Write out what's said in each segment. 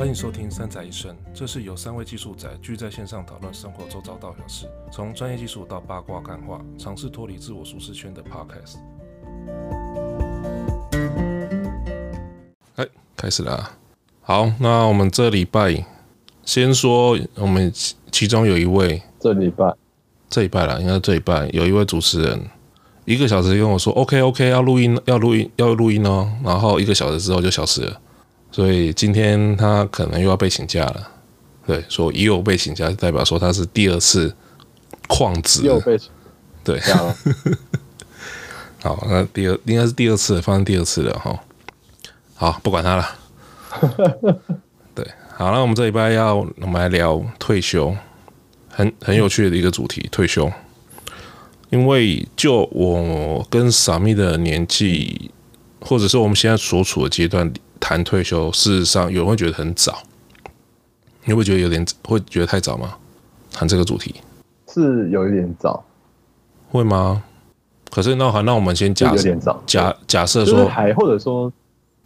欢迎收听《三宅一生》，这是由三位技术宅聚在线上讨论生活周遭大小事，从专业技术到八卦干话，尝试脱离自我舒适圈的 Podcast。哎，开始了。好，那我们这礼拜先说，我们其中有一位这礼拜这礼拜了，应该是这礼拜有一位主持人，一个小时跟我说 OK OK 要录音要录音要录音哦，然后一个小时之后就消失了。所以今天他可能又要被请假了，对，说又被请假，代表说他是第二次旷职，又被请对，好，那第二应该是第二次，发生第二次了哈。好，不管他了。对，好，那我们这礼拜要我们来聊退休，很很有趣的一个主题，退休。因为就我跟 Sammy 的年纪，或者是我们现在所处的阶段。谈退休，事实上有人会觉得很早，你会觉得有点会觉得太早吗？谈这个主题是有一点早，会吗？可是那好，那我们先假设假假设说还或者说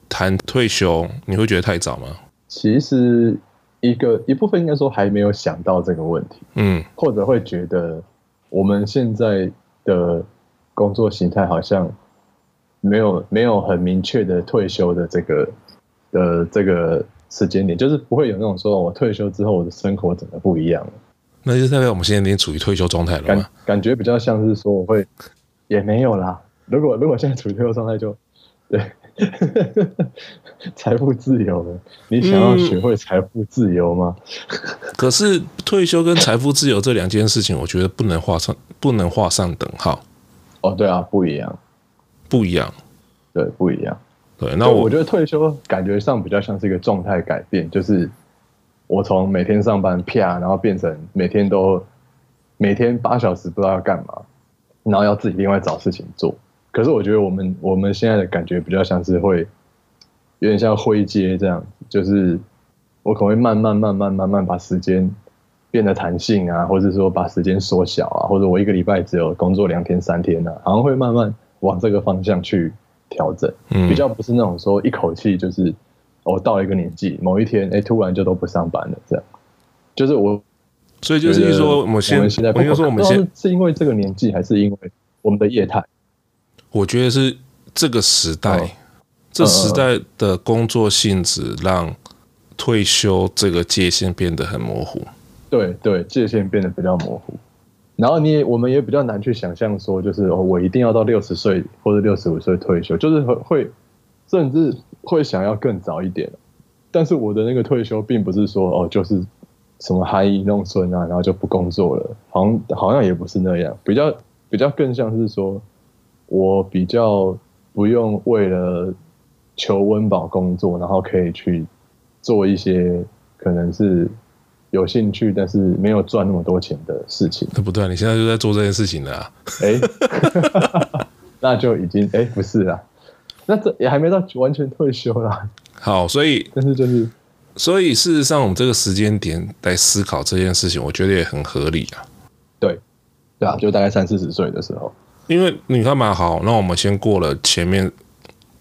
谈退休，你会觉得太早吗？其实一个一部分应该说还没有想到这个问题，嗯，或者会觉得我们现在的工作形态好像没有没有很明确的退休的这个。的这个时间点，就是不会有那种说，我退休之后我的生活整个不一样了。那就代表我们现在已经处于退休状态了吗？感感觉比较像是说，我会也没有啦。如果如果现在处于退休状态，就对 财富自由了。你想要学会财富自由吗？嗯、可是退休跟财富自由这两件事情，我觉得不能画上不能画上等号。哦，对啊，不一样，不一样，对，不一样。对，那我我觉得退休感觉上比较像是一个状态改变，就是我从每天上班啪，然后变成每天都每天八小时不知道要干嘛，然后要自己另外找事情做。可是我觉得我们我们现在的感觉比较像是会有点像灰阶这样，就是我可能会慢慢慢慢慢慢把时间变得弹性啊，或者说把时间缩小啊，或者我一个礼拜只有工作两天三天啊，好像会慢慢往这个方向去。调整，比较不是那种说一口气就是我到了一个年纪，某一天哎、欸，突然就都不上班了，这样。就是我，所以就是说，我们现在，我应该说我们现在是因为这个年纪，还是因为我们的业态？我觉得是这个时代，哦、这时代的工作性质让退休这个界限变得很模糊。对对，界限变得比较模糊。然后你也，我们也比较难去想象说，就是我一定要到六十岁或者六十五岁退休，就是会甚至会想要更早一点。但是我的那个退休，并不是说哦，就是什么含饴弄孙啊，然后就不工作了，好像好像也不是那样，比较比较更像是说，我比较不用为了求温饱工作，然后可以去做一些可能是。有兴趣，但是没有赚那么多钱的事情。那不对，你现在就在做这件事情了啊。哎，那就已经哎不是啦，那这也还没到完全退休啦。好，所以但是就是，所以事实上，我们这个时间点来思考这件事情，我觉得也很合理啊。对，对啊，就大概三四十岁的时候。因为你看嘛，好，那我们先过了前面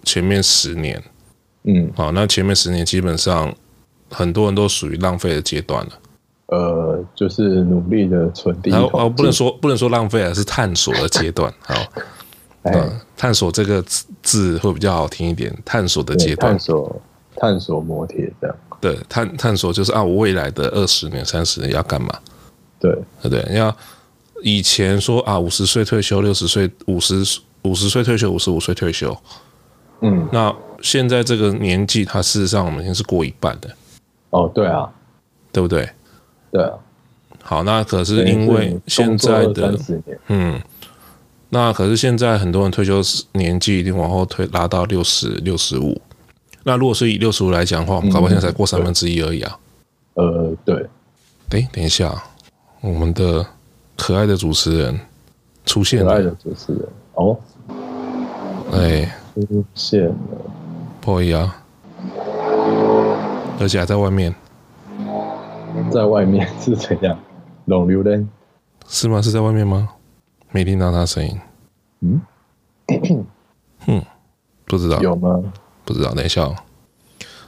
前面十年，嗯，好，那前面十年基本上很多人都属于浪费的阶段了。呃，就是努力的存第一桶。哦，不能说不能说浪费，啊是探索的阶段。好，嗯，探索这个字会比较好听一点。探索的阶段，探索探索磨铁这样。对，探探索就是啊，我未来的二十年、三十年要干嘛？对，对对？你要以前说啊，五十岁退休，六十岁五十五十岁退休，五十五岁退休。嗯，那现在这个年纪，它事实上我们已经是过一半的。哦，对啊，对不对？对啊，好，那可是因为现在的嗯，那可是现在很多人退休年纪一定往后推拉到六十六十五。那如果是以六十五来讲的话，我们搞不好现在才过三分之一而已啊。呃，对。哎，等一下，我们的可爱的主持人出现了。可爱的主持人哦，哎，出现了，不好意思啊，而且还在外面。在外面是怎样？龙流人是吗？是在外面吗？没听到他声音。嗯，哼，不知道有吗？不知道，等一下。哦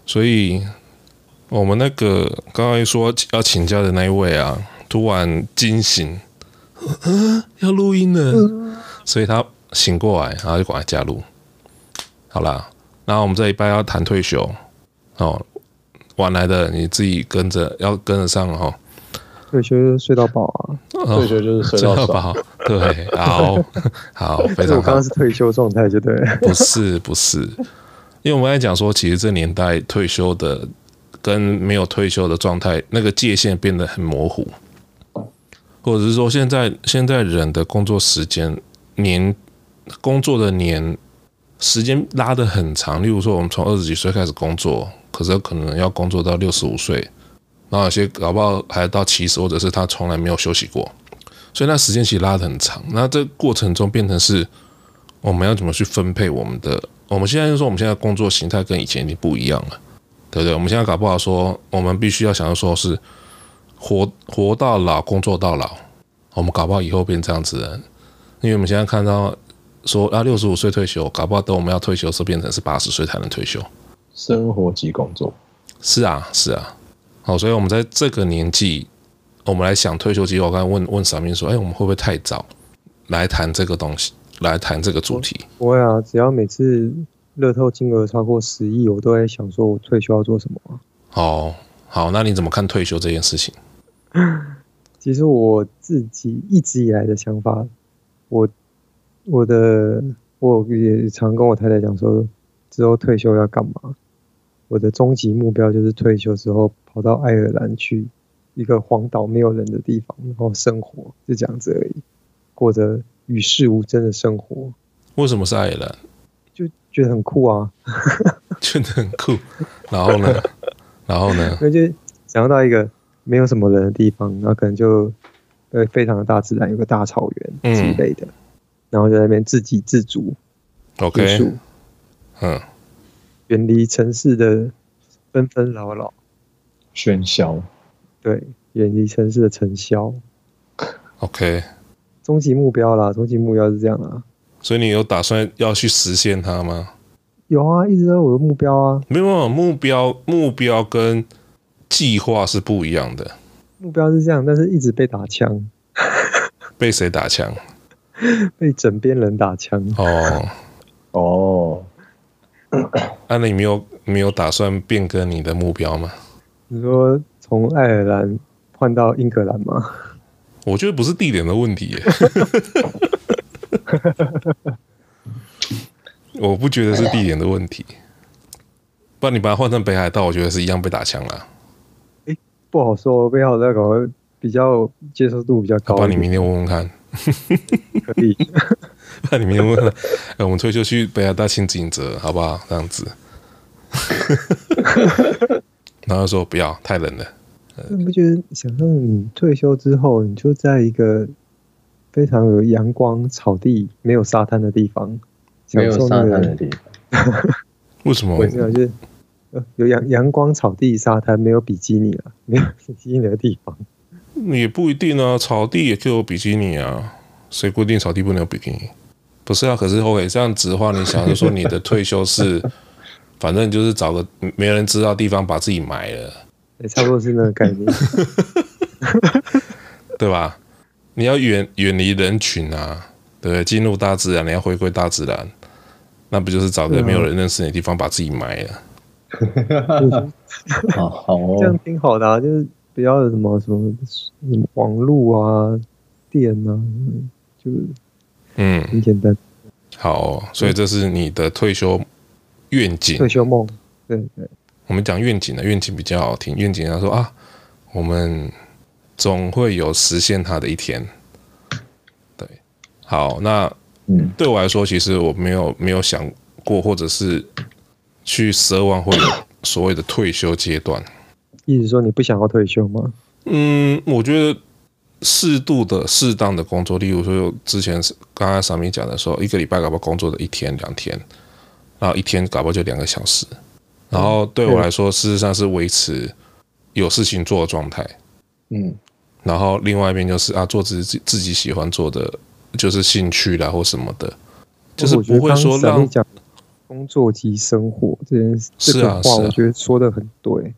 所以我们那个刚刚说要请假的那一位啊，突然惊醒，嗯，要录音了，所以他醒过来，然后就赶快加入。好啦，然后我们这一半要谈退休哦，晚来的你自己跟着要跟得上哦。退休就睡到饱啊，哦、退休就是睡到饱。对，好 好，非常好。我刚刚是退休状态，就对。不是不是，因为我们刚才讲说，其实这年代退休的。跟没有退休的状态，那个界限变得很模糊，或者是说，现在现在人的工作时间年工作的年时间拉得很长。例如说，我们从二十几岁开始工作，可是可能要工作到六十五岁，然后有些搞不好还到七十，或者是他从来没有休息过，所以那时间其实拉得很长。那这过程中变成是，我们要怎么去分配我们的？我们现在就说，我们现在工作形态跟以前已经不一样了。对不对？我们现在搞不好说，我们必须要想要说是活活到老，工作到老。我们搞不好以后变这样子的，因为我们现在看到说啊，六十五岁退休，搞不好等我们要退休的时候，变成是八十岁才能退休。生活及工作，是啊，是啊。好，所以我们在这个年纪，我们来想退休计划。我刚才问问小明说，哎，我们会不会太早来谈这个东西，来谈这个主题？不会啊，只要每次。乐透金额超过十亿，我都在想说，我退休要做什么啊？哦，好，那你怎么看退休这件事情？其实我自己一直以来的想法，我我的我也常跟我太太讲说，之后退休要干嘛？我的终极目标就是退休之后跑到爱尔兰去一个荒岛没有人的地方，然后生活，就这样子而已，过着与世无争的生活。为什么是爱尔兰？就觉得很酷啊，觉得很酷。然后呢，然后呢？那就想要到一个没有什么人的地方，然后可能就呃非常的大自然，有个大草原之类的，嗯、然后就在那边自给自足。OK，嗯，远离城市的纷纷扰扰、喧嚣。对，远离城市的尘嚣。OK，终极目标啦，终极目标是这样啊。所以你有打算要去实现它吗？有啊，一直都有我的目标啊。没有，没有目标，目标跟计划是不一样的。目标是这样，但是一直被打枪。被谁打枪？被枕边人打枪。哦哦。那你没有没有打算变更你的目标吗？你说从爱尔兰换到英格兰吗？我觉得不是地点的问题耶。我不觉得是地点的问题，不然你把它换成北海道，我觉得是一样被打枪了。欸，不好说，北海道搞比较接受度比较高。那你明天问问看，可以。那你明天问问看，欸，我们退休去北海道轻井泽，好不好？这样子。然后说不要，太冷了。你不觉得想象你退休之后，你就在一个。非常有阳光、草地、没有沙滩的地方，没有沙滩的地方，为什么？为什么？就是有阳阳光、草地、沙滩，没有比基尼啊，没有比基尼的地方。也不一定啊，草地也可以有比基尼啊。谁规定草地不能有比基尼？不是啊，可是后悔这样子的话，你想就说你的退休是，反正就是找个没人知道的地方把自己埋了，也差不多是那个概念，对吧？你要远远离人群啊，对不对？进入大自然，你要回归大自然，那不就是找个没有人认识你的地方，把自己埋了？好好哦，这样挺好的啊，就是不要有什么什么什么网络啊、电啊，就是嗯，很简单。好哦，所以这是你的退休愿景、退休梦。对对，我们讲愿景的愿景比较好听。愿景他说啊，我们。总会有实现它的一天。对，好，那对我来说，其实我没有没有想过，或者是去奢望会有所谓的退休阶段。意思说你不想要退休吗？嗯，我觉得适度的、适当的工作，例如说之前刚刚上面讲的说，一个礼拜搞不好工作的一天两天，然后一天搞不好就两个小时，然后对我来说，事实上是维持有事情做的状态。嗯。然后另外一边就是啊，做自己自己喜欢做的，就是兴趣啦或什么的，就是不会说让你讲工作及生活这件事是啊话，我觉得说的很对。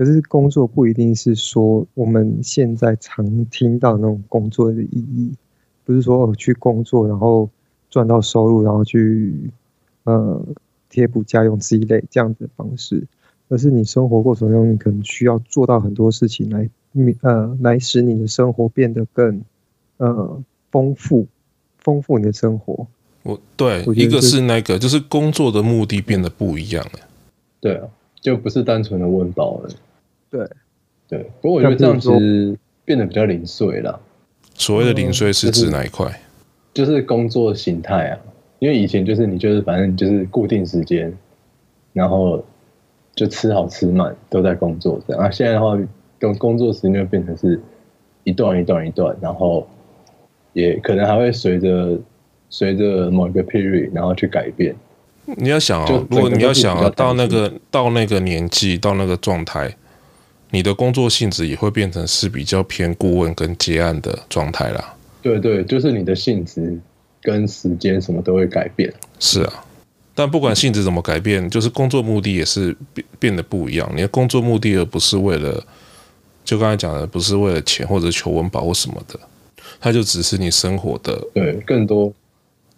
可是工作不一定是说我们现在常听到那种工作的意义，不是说我去工作然后赚到收入，然后去呃贴补家用之一类这样子的方式，而是你生活过程中你可能需要做到很多事情来呃来使你的生活变得更呃丰富，丰富你的生活。我对我一个是那个就是工作的目的变得不一样了，对啊，就不是单纯的温饱了。对，对，不过我觉得这样子变得比较零碎了。所谓的零碎是指哪一块？嗯就是？就是工作形态啊，因为以前就是你就是反正就是固定时间，然后就吃好吃满都在工作这样。啊，现在的话，工工作时间就变成是一段一段一段，然后也可能还会随着随着某一个 period 然后去改变。你要想哦，如果你要想到那个到那个年纪到那个状态。你的工作性质也会变成是比较偏顾问跟接案的状态啦。对对，就是你的性质跟时间什么都会改变。是啊，但不管性质怎么改变，就是工作目的也是变变得不一样。你的工作目的而不是为了，就刚才讲的，不是为了钱或者求温饱或什么的，它就只是你生活的对更多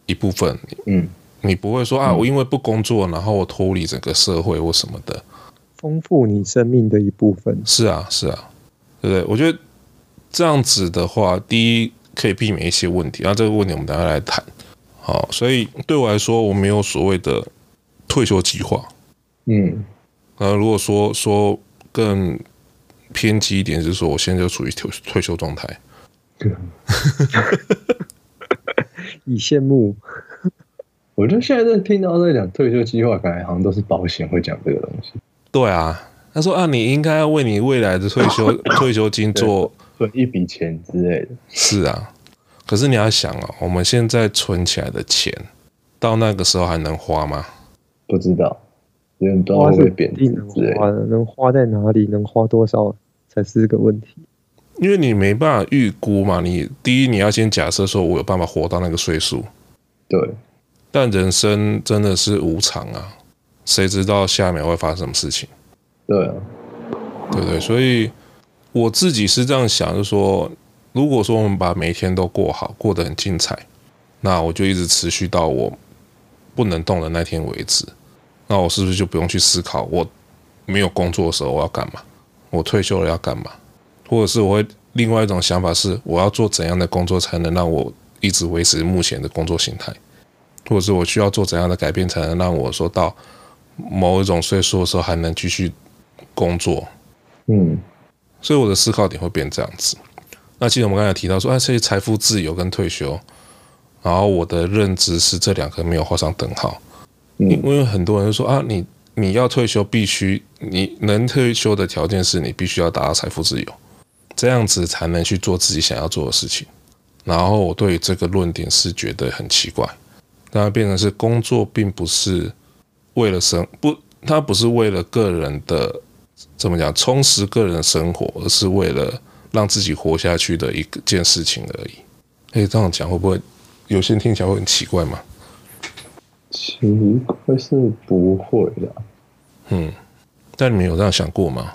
一部分。嗯，你不会说啊，我因为不工作，然后我脱离整个社会或什么的。丰富你生命的一部分。是啊，是啊，对不对？我觉得这样子的话，第一可以避免一些问题。那这个问题我们等下来谈。好，所以对我来说，我没有所谓的退休计划。嗯，那，如果说说更偏激一点，就是说我现在就处于退退休状态。对以羡慕。我觉得现在在听到在讲退休计划，感觉好像都是保险会讲这个东西。对啊，他说啊，你应该要为你未来的退休 退休金做存一笔钱之类的。是啊，可是你要想哦，我们现在存起来的钱，到那个时候还能花吗？不知道，因为不知道会贬值之类的。能花在哪里，能花多少才是个问题。因为你没办法预估嘛，你第一你要先假设说我有办法活到那个岁数。对，但人生真的是无常啊。谁知道下面会发生什么事情？对啊，对不对？所以我自己是这样想，就是说，如果说我们把每一天都过好，过得很精彩，那我就一直持续到我不能动的那天为止。那我是不是就不用去思考，我没有工作的时候我要干嘛？我退休了要干嘛？或者是我会另外一种想法是，我要做怎样的工作才能让我一直维持目前的工作形态？或者是我需要做怎样的改变才能让我说到？某一种岁数的时候还能继续工作，嗯，所以我的思考点会变这样子。那其实我们刚才提到说，哎，这些财富自由跟退休，然后我的认知是这两个没有画上等号。嗯，因为很多人说啊，你你要退休必须你能退休的条件是你必须要达到财富自由，这样子才能去做自己想要做的事情。然后我对这个论点是觉得很奇怪，那变成是工作并不是。为了生不，他不是为了个人的怎么讲充实个人的生活，而是为了让自己活下去的一件事情而已。哎，这样讲会不会有些人听起来会很奇怪吗？奇怪是不会的。嗯，但你们有这样想过吗？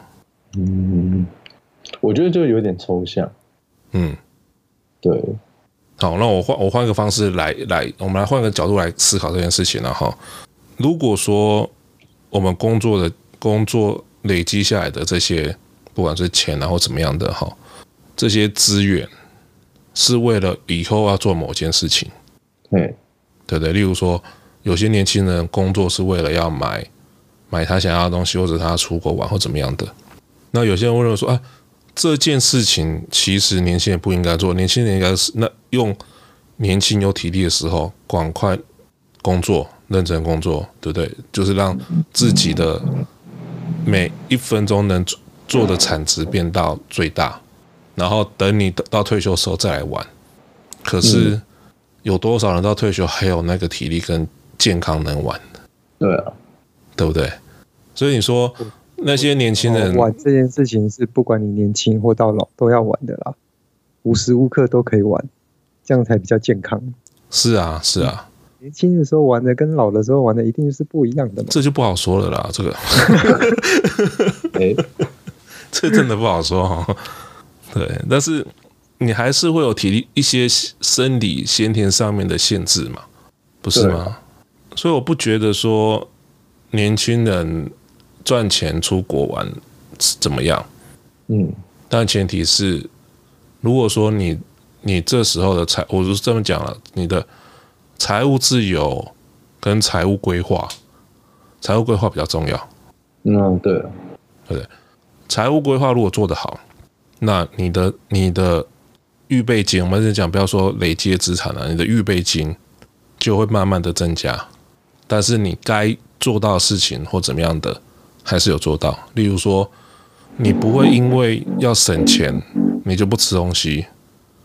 嗯，我觉得就有点抽象。嗯，对。好，那我换我换个方式来来，我们来换个角度来思考这件事情，然后。如果说我们工作的工作累积下来的这些，不管是钱然后怎么样的哈，这些资源是为了以后要做某件事情，对对对，例如说有些年轻人工作是为了要买买他想要的东西，或者他出国玩或怎么样的。那有些人会认为说啊，这件事情其实年轻人不应该做，年轻人应该是那用年轻有体力的时候赶快工作。认真工作，对不对？就是让自己的每一分钟能做的产值变到最大，然后等你到退休的时候再来玩。可是有多少人到退休还有那个体力跟健康能玩？对啊，对不对？所以你说那些年轻人玩这件事情是不管你年轻或到老都要玩的啦，无时无刻都可以玩，这样才比较健康。是啊，是啊。年轻的时候玩的跟老的时候玩的一定是不一样的嘛？这就不好说了啦，这个。哎，这真的不好说哈。对，但是你还是会有体力一些生理先天上面的限制嘛，不是吗？所以我不觉得说年轻人赚钱出国玩怎么样。嗯，但前提是，如果说你你这时候的财，我是这么讲了，你的财务自由跟财务规划，财务规划比较重要。嗯，对，对，财务规划如果做得好，那你的你的预备金，我们是讲，不要说累积资产了，你的预备金就会慢慢的增加。但是你该做到的事情或怎么样的，还是有做到。例如说，你不会因为要省钱，你就不吃东西，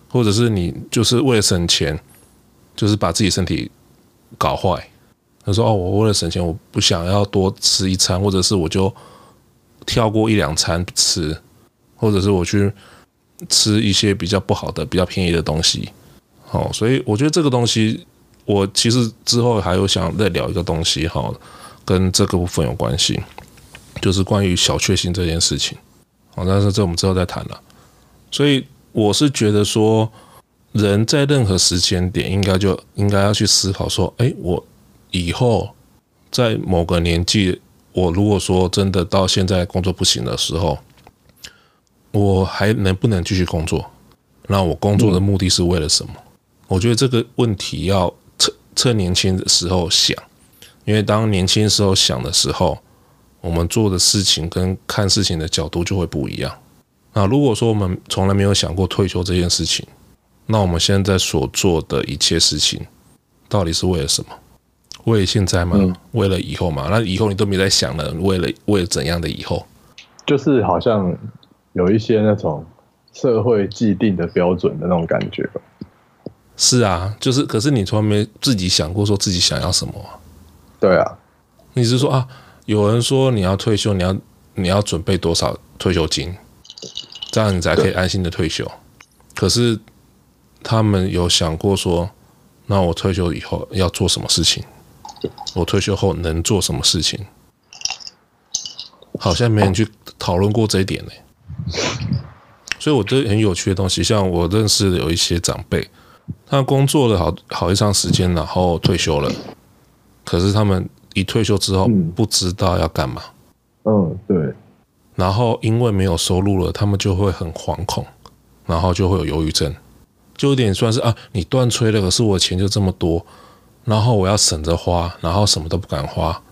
或者是你就是为了省钱，就是把自己身体搞坏。他说：“哦，我为了省钱，我不想要多吃一餐，或者是我就跳过一两餐吃，或者是我去吃一些比较不好的、比较便宜的东西。”哦，所以我觉得这个东西，我其实之后还有想再聊一个东西，哈，跟这个部分有关系，就是关于小确幸这件事情。哦，但是这我们之后再谈了。所以我是觉得说，人在任何时间点，应该就应该要去思考说，哎，我。以后在某个年纪，我如果说真的到现在工作不行的时候，我还能不能继续工作？那我工作的目的是为了什么？我觉得这个问题要趁趁年轻的时候想，因为当年轻时候想的时候，我们做的事情跟看事情的角度就会不一样。那如果说我们从来没有想过退休这件事情，那我们现在所做的一切事情，到底是为了什么？为了现在吗？嗯、为了以后吗？那以后你都没在想了。为了为了怎样的以后？就是好像有一些那种社会既定的标准的那种感觉。是啊，就是。可是你从来没自己想过说自己想要什么？对啊，你是说啊？有人说你要退休，你要你要准备多少退休金，这样你才可以安心的退休。可是他们有想过说，那我退休以后要做什么事情？我退休后能做什么事情？好像没人去讨论过这一点呢。所以，我觉得很有趣的东西，像我认识的有一些长辈，他工作了好好一长时间，然后退休了。可是他们一退休之后，不知道要干嘛。嗯，对。然后因为没有收入了，他们就会很惶恐，然后就会有忧郁症，就有点算是啊，你断吹了，可是我钱就这么多。然后我要省着花，然后什么都不敢花，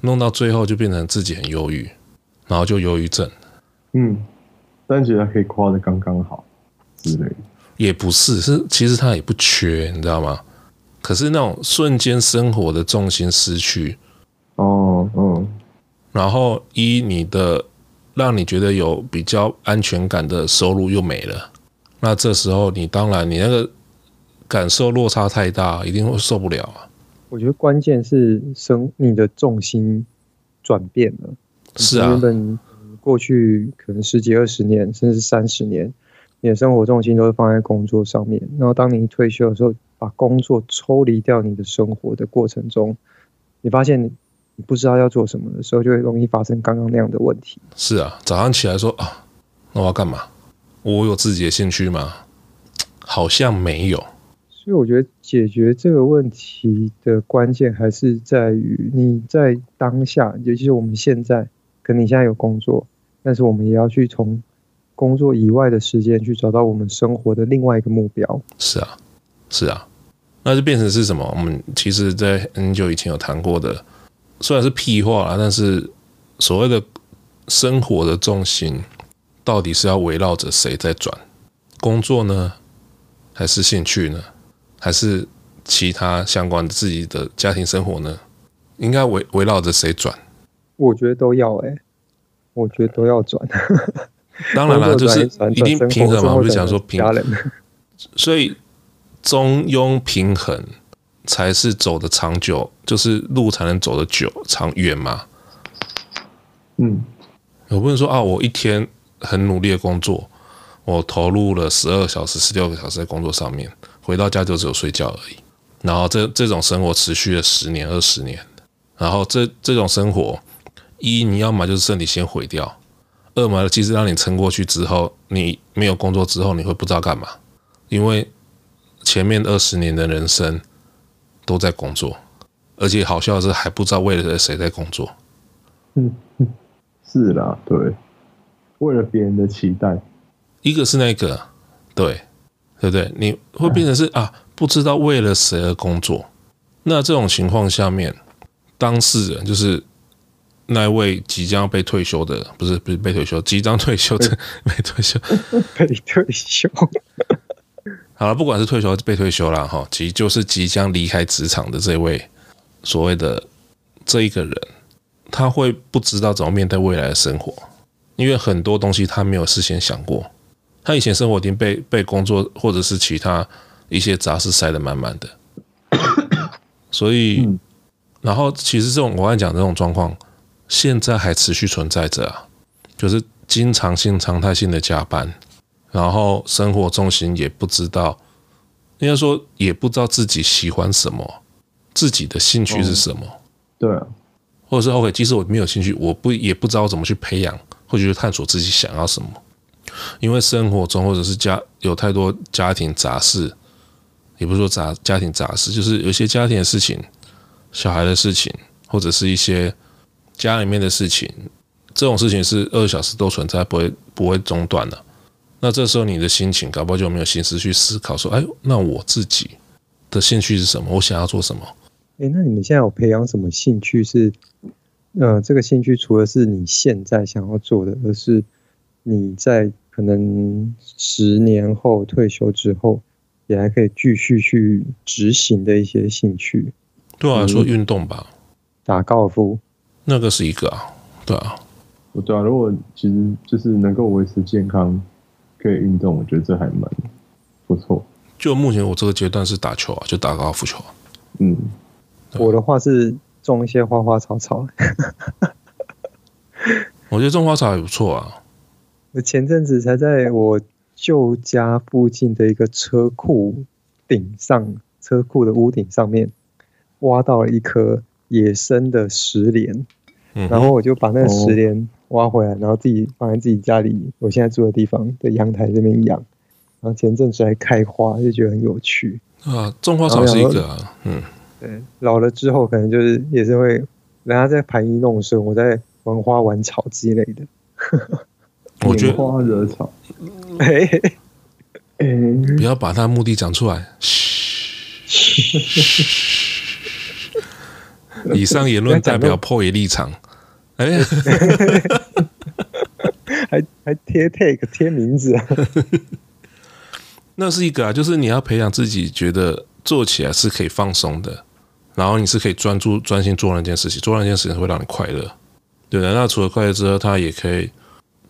弄到最后就变成自己很忧郁，然后就忧郁症。嗯，但觉得可以夸的刚刚好之类的。也不是，是其实他也不缺，你知道吗？可是那种瞬间生活的重心失去。哦，嗯。然后一你的让你觉得有比较安全感的收入又没了，那这时候你当然你那个。感受落差太大，一定会受不了啊！我觉得关键是生你的重心转变了。是啊，原本过去可能十几二十年，甚至三十年，你的生活重心都是放在工作上面。然后当你退休的时候，把工作抽离掉你的生活的过程中，你发现你不知道要做什么的时候，就会容易发生刚刚那样的问题。是啊，早上起来说啊，那我要干嘛？我有自己的兴趣吗？好像没有。所以我觉得解决这个问题的关键还是在于你在当下，尤其是我们现在，可能你现在有工作，但是我们也要去从工作以外的时间去找到我们生活的另外一个目标。是啊，是啊，那就变成是什么？我们其实，在很久以前有谈过的，虽然是屁话啦，但是所谓的生活的重心，到底是要围绕着谁在转？工作呢，还是兴趣呢？还是其他相关的自己的家庭生活呢？应该围围绕着谁转？我觉得都要哎、欸，我觉得都要转。当然了，就是一定平衡嘛。我就想说平衡，所以中庸平衡才是走的长久，就是路才能走得久长远嘛。嗯，我不能说啊，我一天很努力的工作，我投入了十二小时、十六个小时在工作上面。回到家就只有睡觉而已，然后这这种生活持续了十年、二十年，然后这这种生活，一你要么就是身体先毁掉，二嘛其实让你撑过去之后，你没有工作之后，你会不知道干嘛，因为前面二十年的人生都在工作，而且好笑的是还不知道为了谁在工作。嗯，是啦，对，为了别人的期待，一个是那个，对，对不对？你会变成是啊，不知道为了谁而工作。那这种情况下面，当事人就是那位即将被退休的，不是不是被退休，即将退休的被退休，被退休。好了，不管是退休还是被退休了哈，即就是即将离开职场的这位所谓的这一个人，他会不知道怎么面对未来的生活，因为很多东西他没有事先想过，他以前生活已经被被工作或者是其他一些杂事塞得满满的。所以，然后其实这种我刚才讲这种状况，现在还持续存在着啊，就是经常性、常态性的加班，然后生活重心也不知道，应该说也不知道自己喜欢什么，自己的兴趣是什么，对啊，或者是 OK，即使我没有兴趣，我不也不知道怎么去培养或者去探索自己想要什么，因为生活中或者是家有太多家庭杂事。也不是说杂家庭杂事，就是有些家庭的事情、小孩的事情，或者是一些家里面的事情，这种事情是二小时都存在，不会不会中断的。那这时候你的心情，搞不好就没有心思去思考说，哎，那我自己的兴趣是什么？我想要做什么？哎，那你们现在有培养什么兴趣是？是呃，这个兴趣除了是你现在想要做的，而是你在可能十年后退休之后。也还可以继续去执行的一些兴趣，对啊，说运动吧，打高尔夫，那个是一个啊，对啊，我对啊，如果其实就是能够维持健康，可以运动，我觉得这还蛮不错。就目前我这个阶段是打球啊，就打高尔夫球啊。嗯，我的话是种一些花花草草。我觉得种花草也不错啊。我前阵子才在我。旧家附近的一个车库顶上，车库的屋顶上面挖到了一颗野生的石莲，嗯、然后我就把那个石莲挖回来，然后自己放在自己家里，我现在住的地方的阳台这边养。然后前阵子还开花，就觉得很有趣啊。种花草是一个、啊，嗯，对，老了之后可能就是也是会，人家在盘衣弄孙，我在玩花玩草之类的。我觉得花惹草，哎，不要把他的目的讲出来。以上言论代表破译立场。哎，还还贴 take 贴名字啊？那是一个啊，就是你要培养自己觉得做起来是可以放松的，然后你是可以专注专心做那件事情，做那件事情会让你快乐。对的，那除了快乐之后，它也可以。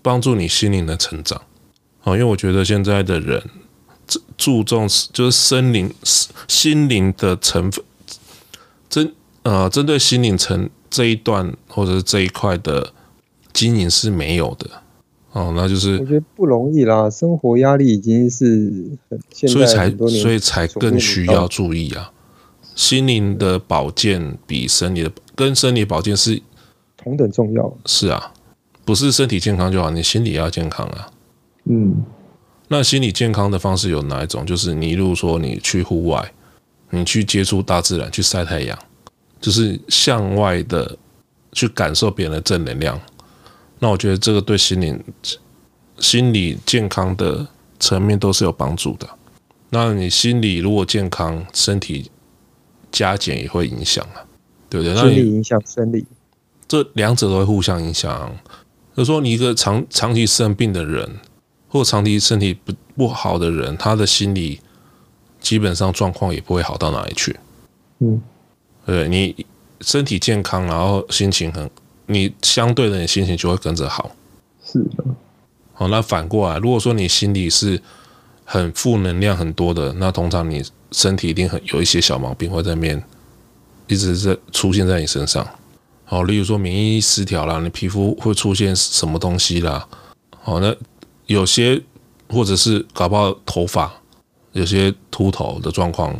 帮助你心灵的成长，因为我觉得现在的人注重就是心灵心灵的成分，针呃针对心灵层这一段或者是这一块的经营是没有的哦，那就是我觉得不容易啦，生活压力已经是很，所以才所以才更需要注意啊，心灵的保健比生理的跟生理保健是同等重要，是啊。不是身体健康就好，你心理要健康啊。嗯，那心理健康的方式有哪一种？就是你，如果说你去户外，你去接触大自然，去晒太阳，就是向外的去感受别人的正能量。那我觉得这个对心灵、心理健康的层面都是有帮助的。那你心理如果健康，身体加减也会影响啊，对不对？心理影响生理，这两者都会互相影响。就说你一个长长期生病的人，或长期身体不不好的人，他的心理基本上状况也不会好到哪里去。嗯，对，你身体健康，然后心情很，你相对的你心情就会跟着好。是的。好，那反过来，如果说你心里是很负能量很多的，那通常你身体一定很有一些小毛病会在面一直在出现在你身上。好，例如说免疫失调啦，你皮肤会出现什么东西啦？好，那有些或者是搞不好头发有些秃头的状况，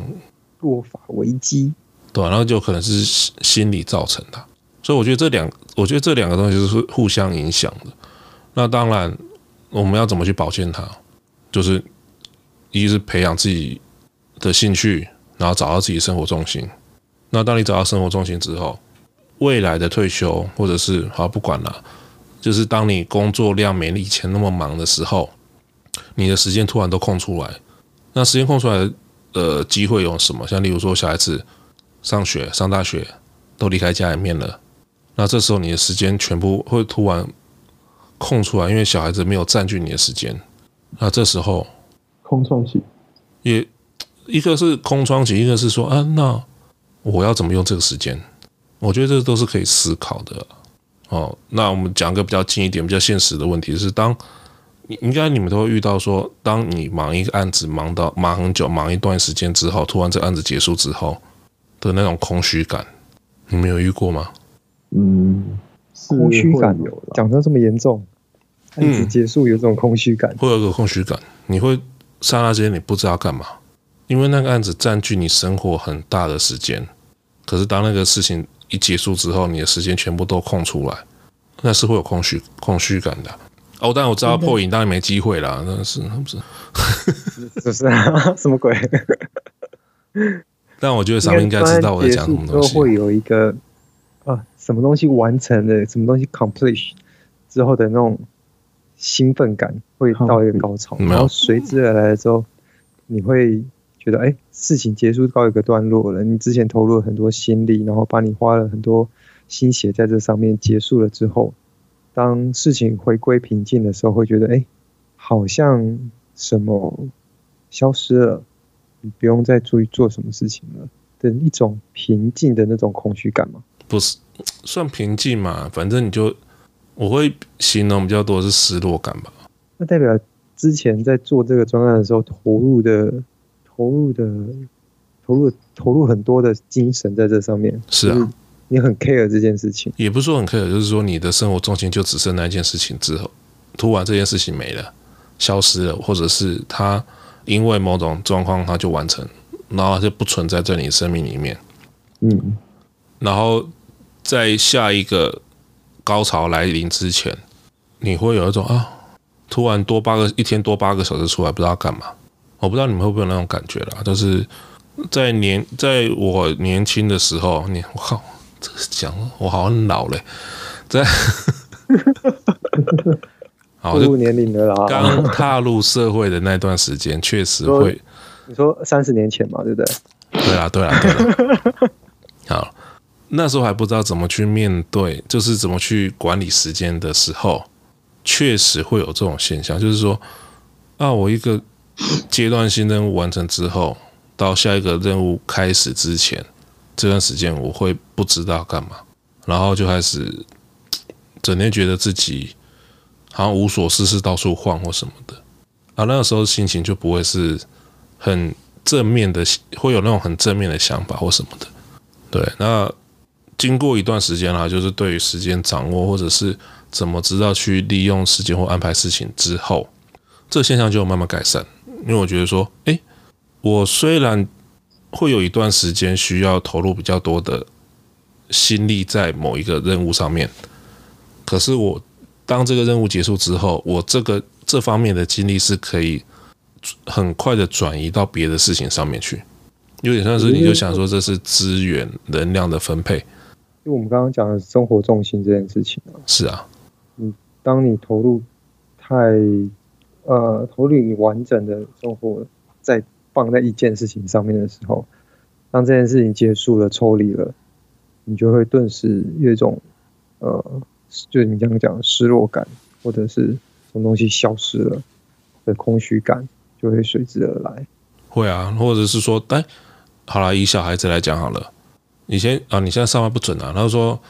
落发危机，对，然后就可能是心理造成的。所以我觉得这两，我觉得这两个东西是互相影响的。那当然，我们要怎么去保健它？就是一是培养自己的兴趣，然后找到自己生活重心。那当你找到生活重心之后，未来的退休或者是好不管了，就是当你工作量没以前那么忙的时候，你的时间突然都空出来。那时间空出来的机会有什么？像例如说小孩子上学、上大学都离开家里面了，那这时候你的时间全部会突然。空出来，因为小孩子没有占据你的时间，那这时候空窗期，也一个是空窗期，一个是说啊，那我要怎么用这个时间？我觉得这都是可以思考的哦。那我们讲个比较近一点、比较现实的问题，是当你应该你们都会遇到说，当你忙一个案子忙到忙很久、忙一段时间之后，突然这个案子结束之后的那种空虚感，你们有遇过吗？嗯。空虚感有讲得这么严重，案子结束有这种空虚感，会有个空虚感，你会刹那间你不知道干嘛，因为那个案子占据你生活很大的时间，可是当那个事情一结束之后，你的时间全部都空出来，那是会有空虚空虚感的。哦，但我知道破影当然没机会啦，那是那不是？不是啊，什么鬼？但我觉得咱们应该知道我在讲什么东西，会有一个。啊，什么东西完成了，什么东西 complete 之后的那种兴奋感会到一个高潮，然后随之而来的时候，你会觉得，哎，事情结束告一个段落了。你之前投入了很多心力，然后把你花了很多心血在这上面，结束了之后，当事情回归平静的时候，会觉得，哎，好像什么消失了，你不用再注意做什么事情了的一种平静的那种空虚感吗。不是算平静嘛？反正你就我会形容比较多是失落感吧。那代表之前在做这个专案的时候投入的、投入的、投入、投入很多的精神在这上面。是啊，你很 care 这件事情，也不是说很 care，就是说你的生活重心就只剩那一件事情之后，突然这件事情没了、消失了，或者是它因为某种状况它就完成，然后它就不存在在你生命里面。嗯，然后。在下一个高潮来临之前，你会有一种啊，突然多八个一天多八个小时出来，不知道干嘛。我不知道你们会不会有那种感觉啦，就是在年在我年轻的时候，你我靠，这个讲我好像老嘞，在，好就年龄的啦，刚踏入社会的那段时间，确实会。你说三十年前嘛，对不对？对啊，对啊，对啊。好。那时候还不知道怎么去面对，就是怎么去管理时间的时候，确实会有这种现象，就是说，啊，我一个阶段性任务完成之后，到下一个任务开始之前，这段时间我会不知道干嘛，然后就开始整天觉得自己好像无所事事，到处晃或什么的，啊，那个时候心情就不会是很正面的，会有那种很正面的想法或什么的，对，那。经过一段时间啦，就是对于时间掌握，或者是怎么知道去利用时间或安排事情之后，这现象就慢慢改善。因为我觉得说，诶，我虽然会有一段时间需要投入比较多的心力在某一个任务上面，可是我当这个任务结束之后，我这个这方面的精力是可以很快的转移到别的事情上面去，有点像是你就想说这是资源能量的分配。就我们刚刚讲的生活重心这件事情啊，是啊，你当你投入太呃投入你完整的生活在放在一件事情上面的时候，当这件事情结束了抽离了，你就会顿时有一种呃，就你刚刚讲的失落感，或者是什么东西消失了的空虚感，就会随之而来。会啊，或者是说，哎，好了，以小孩子来讲好了。以前啊，你现在上班不准啊。他说：“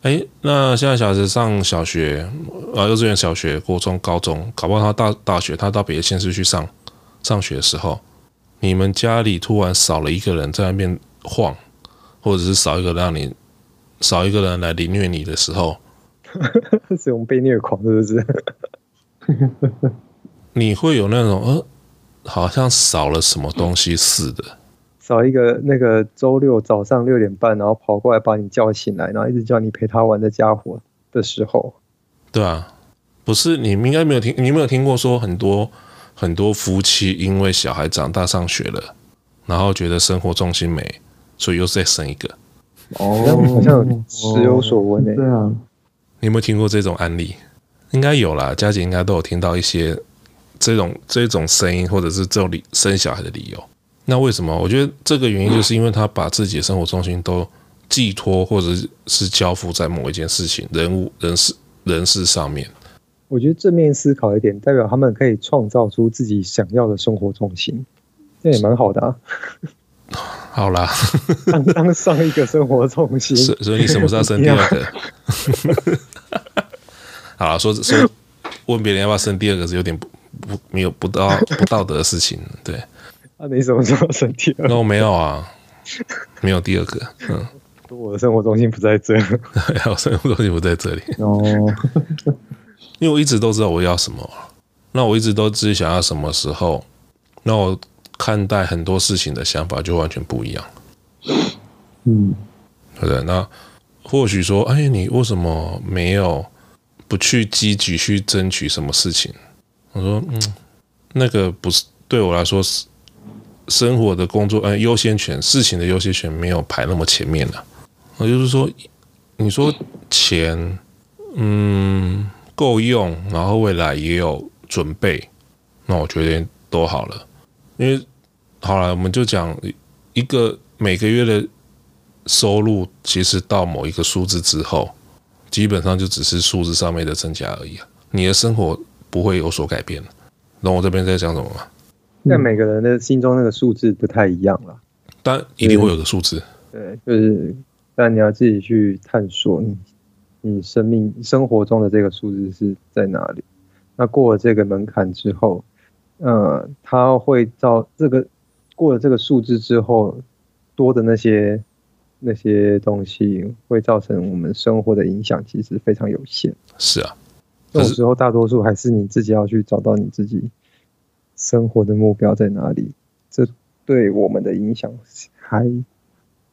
哎，那现在小孩子上小学啊，幼稚园、小学、国中、高中，搞不好他大大学，他到别的县市去上上学的时候，你们家里突然少了一个人在那边晃，或者是少一个让你少一个人来凌虐你的时候，是我们被虐狂，是不是？你会有那种呃，好像少了什么东西似的。”找一个那个周六早上六点半，然后跑过来把你叫醒来，然后一直叫你陪他玩的家伙的时候，对啊，不是，你们应该没有听，你有没有听过说很多很多夫妻因为小孩长大上学了，然后觉得生活重心没，所以又再生一个。哦，好像时有所闻诶。对啊，你有没有听过这种案例？应该有啦，佳姐应该都有听到一些这种这种声音，或者是这种理生小孩的理由。那为什么？我觉得这个原因就是因为他把自己的生活重心都寄托或者是交付在某一件事情、人物、人事、人事上面。我觉得正面思考一点，代表他们可以创造出自己想要的生活重心，这也蛮好的啊。好啦，当当上一个生活重心，所所以你什么时候生第二个？好啦，说说问别人要不要生第二个是有点不不没有不道不道德的事情，对。那、啊、你什么时候生第二个？那我没有啊，没有第二个。嗯，我的生活中心不在这，我生活中心不在这里。哦。因为我一直都知道我要什么，那我一直都自己想要什么时候，那我看待很多事情的想法就完全不一样。嗯，对不对？那或许说，哎，你为什么没有不去积极去争取什么事情？我说，嗯，那个不是对我来说是生活的工作，嗯，优先权，事情的优先权没有排那么前面的。我就是说，你说钱，嗯。够用，然后未来也有准备，那我觉得都好了。因为好了，我们就讲一个每个月的收入，其实到某一个数字之后，基本上就只是数字上面的增加而已啊。你的生活不会有所改变。懂我这边在讲什么吗？那每个人的心中那个数字不太一样了，但一定会有个数字。对，就是但你要自己去探索。你你生命生活中的这个数字是在哪里？那过了这个门槛之后，呃，它会造这个过了这个数字之后，多的那些那些东西会造成我们生活的影响，其实非常有限。是啊，这种时候大多数还是你自己要去找到你自己生活的目标在哪里，这对我们的影响还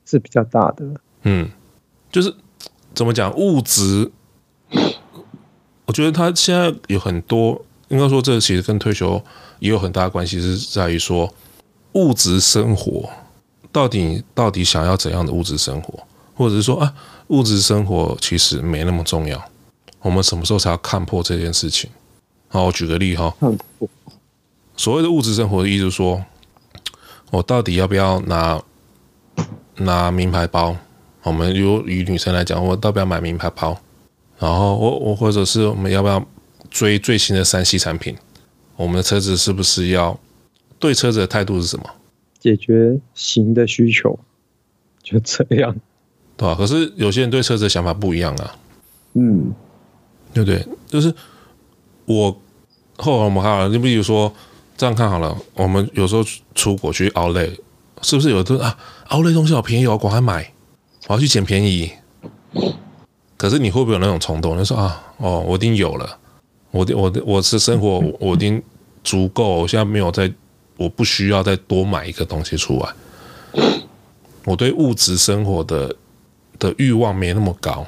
是比较大的。嗯，就是。怎么讲物质？我觉得他现在有很多，应该说这其实跟退休也有很大的关系，是在于说物质生活到底到底想要怎样的物质生活，或者是说啊，物质生活其实没那么重要。我们什么时候才要看破这件事情？好，我举个例哈，所谓的物质生活的意思是说，我到底要不要拿拿名牌包？我们如以女生来讲，我要不要买名牌包？然后我我或者是我们要不要追最新的三 C 产品？我们的车子是不是要对车子的态度是什么？解决型的需求，就这样，对吧？可是有些人对车子的想法不一样啊。嗯，对不对？就是我后来我们看了，你比如说这样看好了，我们有时候出国去 Outlet，是不是有的啊？Outlet 东西好便宜哦，赶快买。我要去捡便宜，可是你会不会有那种冲动？你说啊，哦，我已经有了，我的我的我是生活，我已经足够，我现在没有再，我不需要再多买一个东西出来。我对物质生活的的欲望没那么高，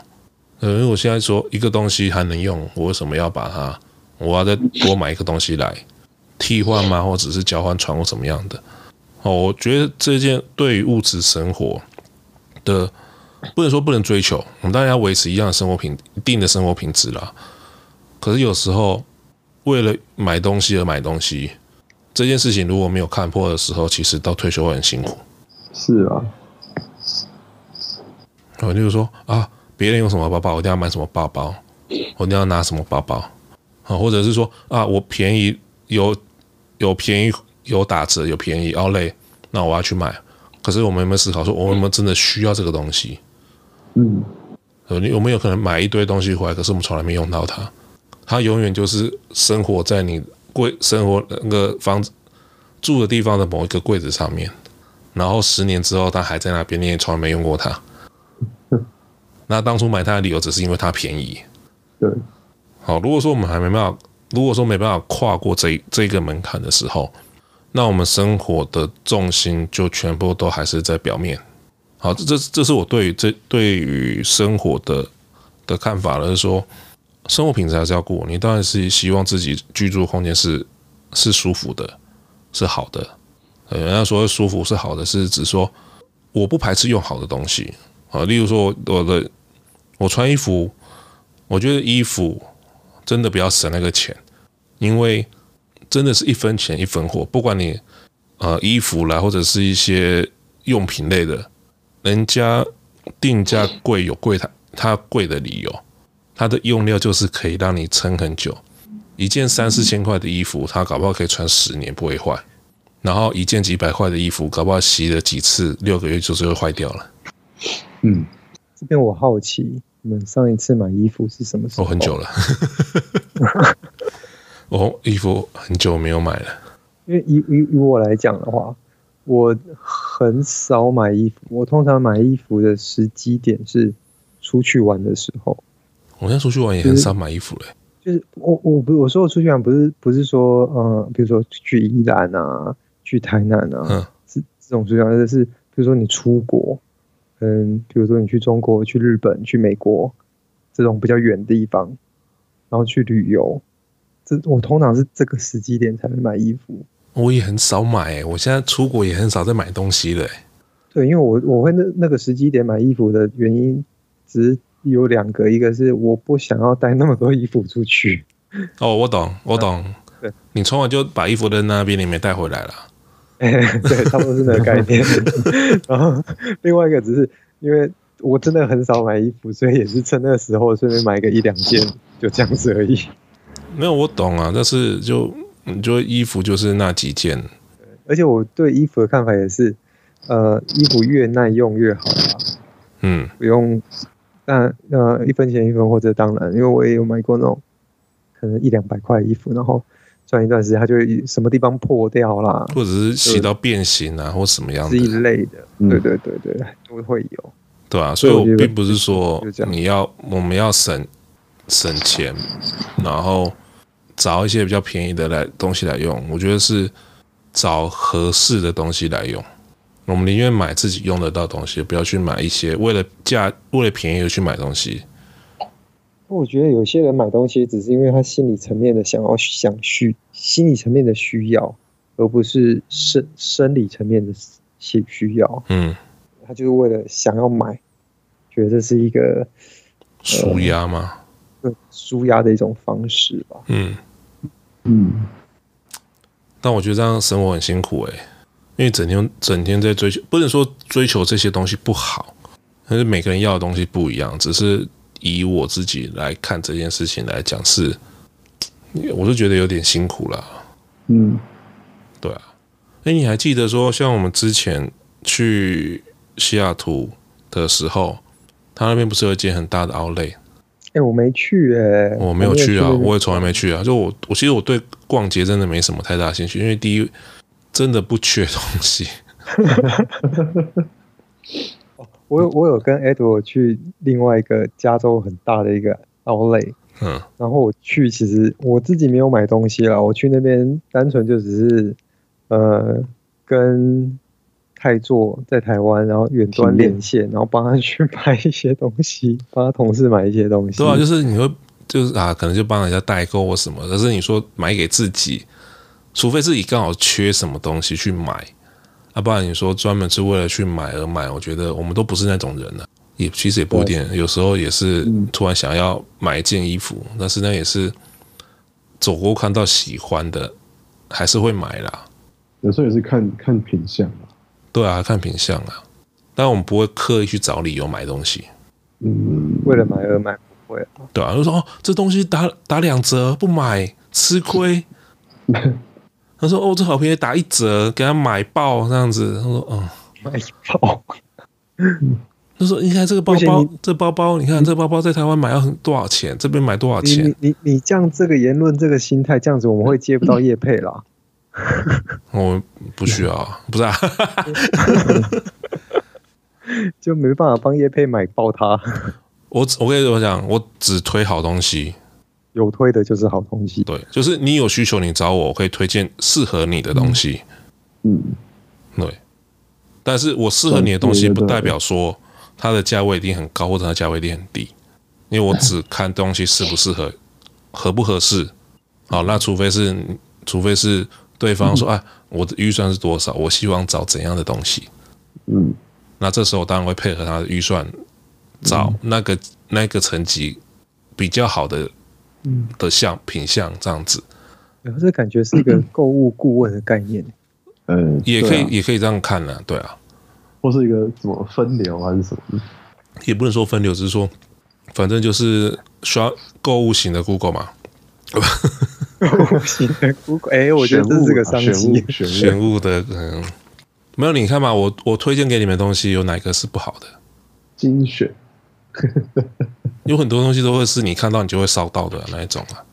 因为我现在说一个东西还能用，我为什么要把它？我要再多买一个东西来替换吗？或者是交换船或什么样的？哦，我觉得这件对于物质生活的。不能说不能追求，我们当然要维持一样的生活品，一定的生活品质啦。可是有时候为了买东西而买东西，这件事情如果没有看破的时候，其实到退休会很辛苦。是啊，我就是说啊，别人用什么包包，我一定要买什么包包，我一定要拿什么包包啊，或者是说啊，我便宜有有便宜有打折有便宜，Outlet，那我要去买。可是我们有没有思考说，我们有没有真的需要这个东西？嗯，呃，你有没有可能买一堆东西回来，可是我们从来没用到它？它永远就是生活在你柜生活那个房子住的地方的某一个柜子上面，然后十年之后它还在那边，你也从来没用过它。那当初买它的理由只是因为它便宜。对。好，如果说我们还没办法，如果说没办法跨过这这个门槛的时候，那我们生活的重心就全部都还是在表面。好，这这是我对于这对于生活的的看法了，就是说，生活品质还是要过。你当然是希望自己居住空间是是舒服的，是好的。呃，人家说舒服是好的，是指说我不排斥用好的东西啊。例如说，我的我穿衣服，我觉得衣服真的不要省那个钱，因为真的是一分钱一分货。不管你呃衣服啦，或者是一些用品类的，人家定价贵有贵它它贵的理由，它的用料就是可以让你撑很久。一件三四千块的衣服，它搞不好可以穿十年不会坏。然后一件几百块的衣服，搞不好洗了几次，六个月就是会坏掉了。嗯，这边我好奇，你们上一次买衣服是什么时候？哦，很久了。哦，衣服很久没有买了。因为以以以我来讲的话，我很少买衣服。我通常买衣服的时机点是出去玩的时候。我现在出去玩也很少买衣服嘞。就是，就是我我不我说我出去玩不是不是说嗯，比如说去宜兰啊。去台南啊，嗯，是这种出去玩，就是比如说你出国，嗯，比如说你去中国、去日本、去美国这种比较远的地方，然后去旅游，这我通常是这个时机点才会买衣服。我也很少买，欸，我现在出国也很少在买东西了，欸。对，因为我我会那那个时机点买衣服的原因，只有两个，一个是我不想要带那么多衣服出去。哦，我懂，我懂。对，你穿完就把衣服扔那边，你没带回来了。对，差不多是那个概念。然后另外一个只是因为我真的很少买衣服，所以也是趁那个时候顺便买个一两件，就这样子而已。没有，我懂啊，但是就你就衣服就是那几件。而且我对衣服的看法也是，呃，衣服越耐用越好啦。嗯，不用，但呃一分钱一分货，这当然，因为我也有买过那种可能一两百块的衣服，然后。穿一段时间，它就会什么地方破掉啦，或者是洗到变形啊，或什么样的这一类的，对对对对，都会有，对啊，所以我并不是说你要我们要省省钱，然后找一些比较便宜的来东西来用。我觉得是找合适的东西来用。我们宁愿买自己用得到东西，不要去买一些为了价为了便宜而去买东西。我觉得有些人买东西只是因为他心理层面的想要想需心理层面的需要，而不是生生理层面的需需要。嗯，他就是为了想要买，觉得这是一个舒压吗？对，舒压的一种方式吧。嗯嗯。但我觉得这样生活很辛苦哎，因为整天整天在追求，不能说追求这些东西不好，但是每个人要的东西不一样，只是。以我自己来看这件事情来讲，是，我是觉得有点辛苦了。嗯，对啊。哎，你还记得说，像我们之前去西雅图的时候，他那边不是有一间很大的 Outlet？哎，我没去哎，我没有去啊，我也从来没去啊。就我，我其实我对逛街真的没什么太大兴趣，因为第一，真的不缺东西。我有我有跟 Edward 去另外一个加州很大的一个 Outlet，嗯，然后我去其实我自己没有买东西啦，我去那边单纯就只是呃跟泰座在台湾，然后远端连线，然后帮他去买一些东西，帮他同事买一些东西。对啊，就是你会就是啊，可能就帮人家代购或什么，可是你说买给自己，除非自己刚好缺什么东西去买。啊，不然你说专门是为了去买而买，我觉得我们都不是那种人了、啊。也其实也不一定，有时候也是突然想要买一件衣服，但是那也是走过看到喜欢的，还是会买啦。有时候也是看看品相嘛。对啊，看品相啊。但我们不会刻意去找理由买东西。嗯，为了买而买不会啊。对啊，就说哦，这东西打打两折不买吃亏。他说：“哦，这好便宜，打一折，给他买爆这样子。”他说：“嗯，买爆。”他说：“你看这个包包，这包包，你看这包包在台湾买要多少钱？这边买多少钱？”你你你这样这个言论，这个心态，这样子我们会接不到叶配啦。我不需要，不是啊，就没办法帮叶配买爆它。我我跟你怎么讲，我只推好东西。有推的就是好东西，对，就是你有需求，你找我，我可以推荐适合你的东西。嗯，对。但是我适合你的东西，不代表说它的价位一定很高，或者它价位一定很低。因为我只看东西适不适合，合不合适。好，那除非是，除非是对方说，啊，我的预算是多少，我希望找怎样的东西。嗯，那这时候我当然会配合他的预算，找那个那个层级比较好的，嗯的像品相这样子。然后这感觉是一个 购物顾问的概念。嗯，也可以，也可以这样看呢，对啊。或是一个什么分流还是什么？也不能说分流，只是说。反正就是需要购物型的 Google 嘛，购物型的 Google，哎、欸，我觉得这是个商机，选物的，嗯，没有，你看嘛，我我推荐给你们的东西有哪个是不好的？精选，有很多东西都会是你看到你就会烧到的那一种啊，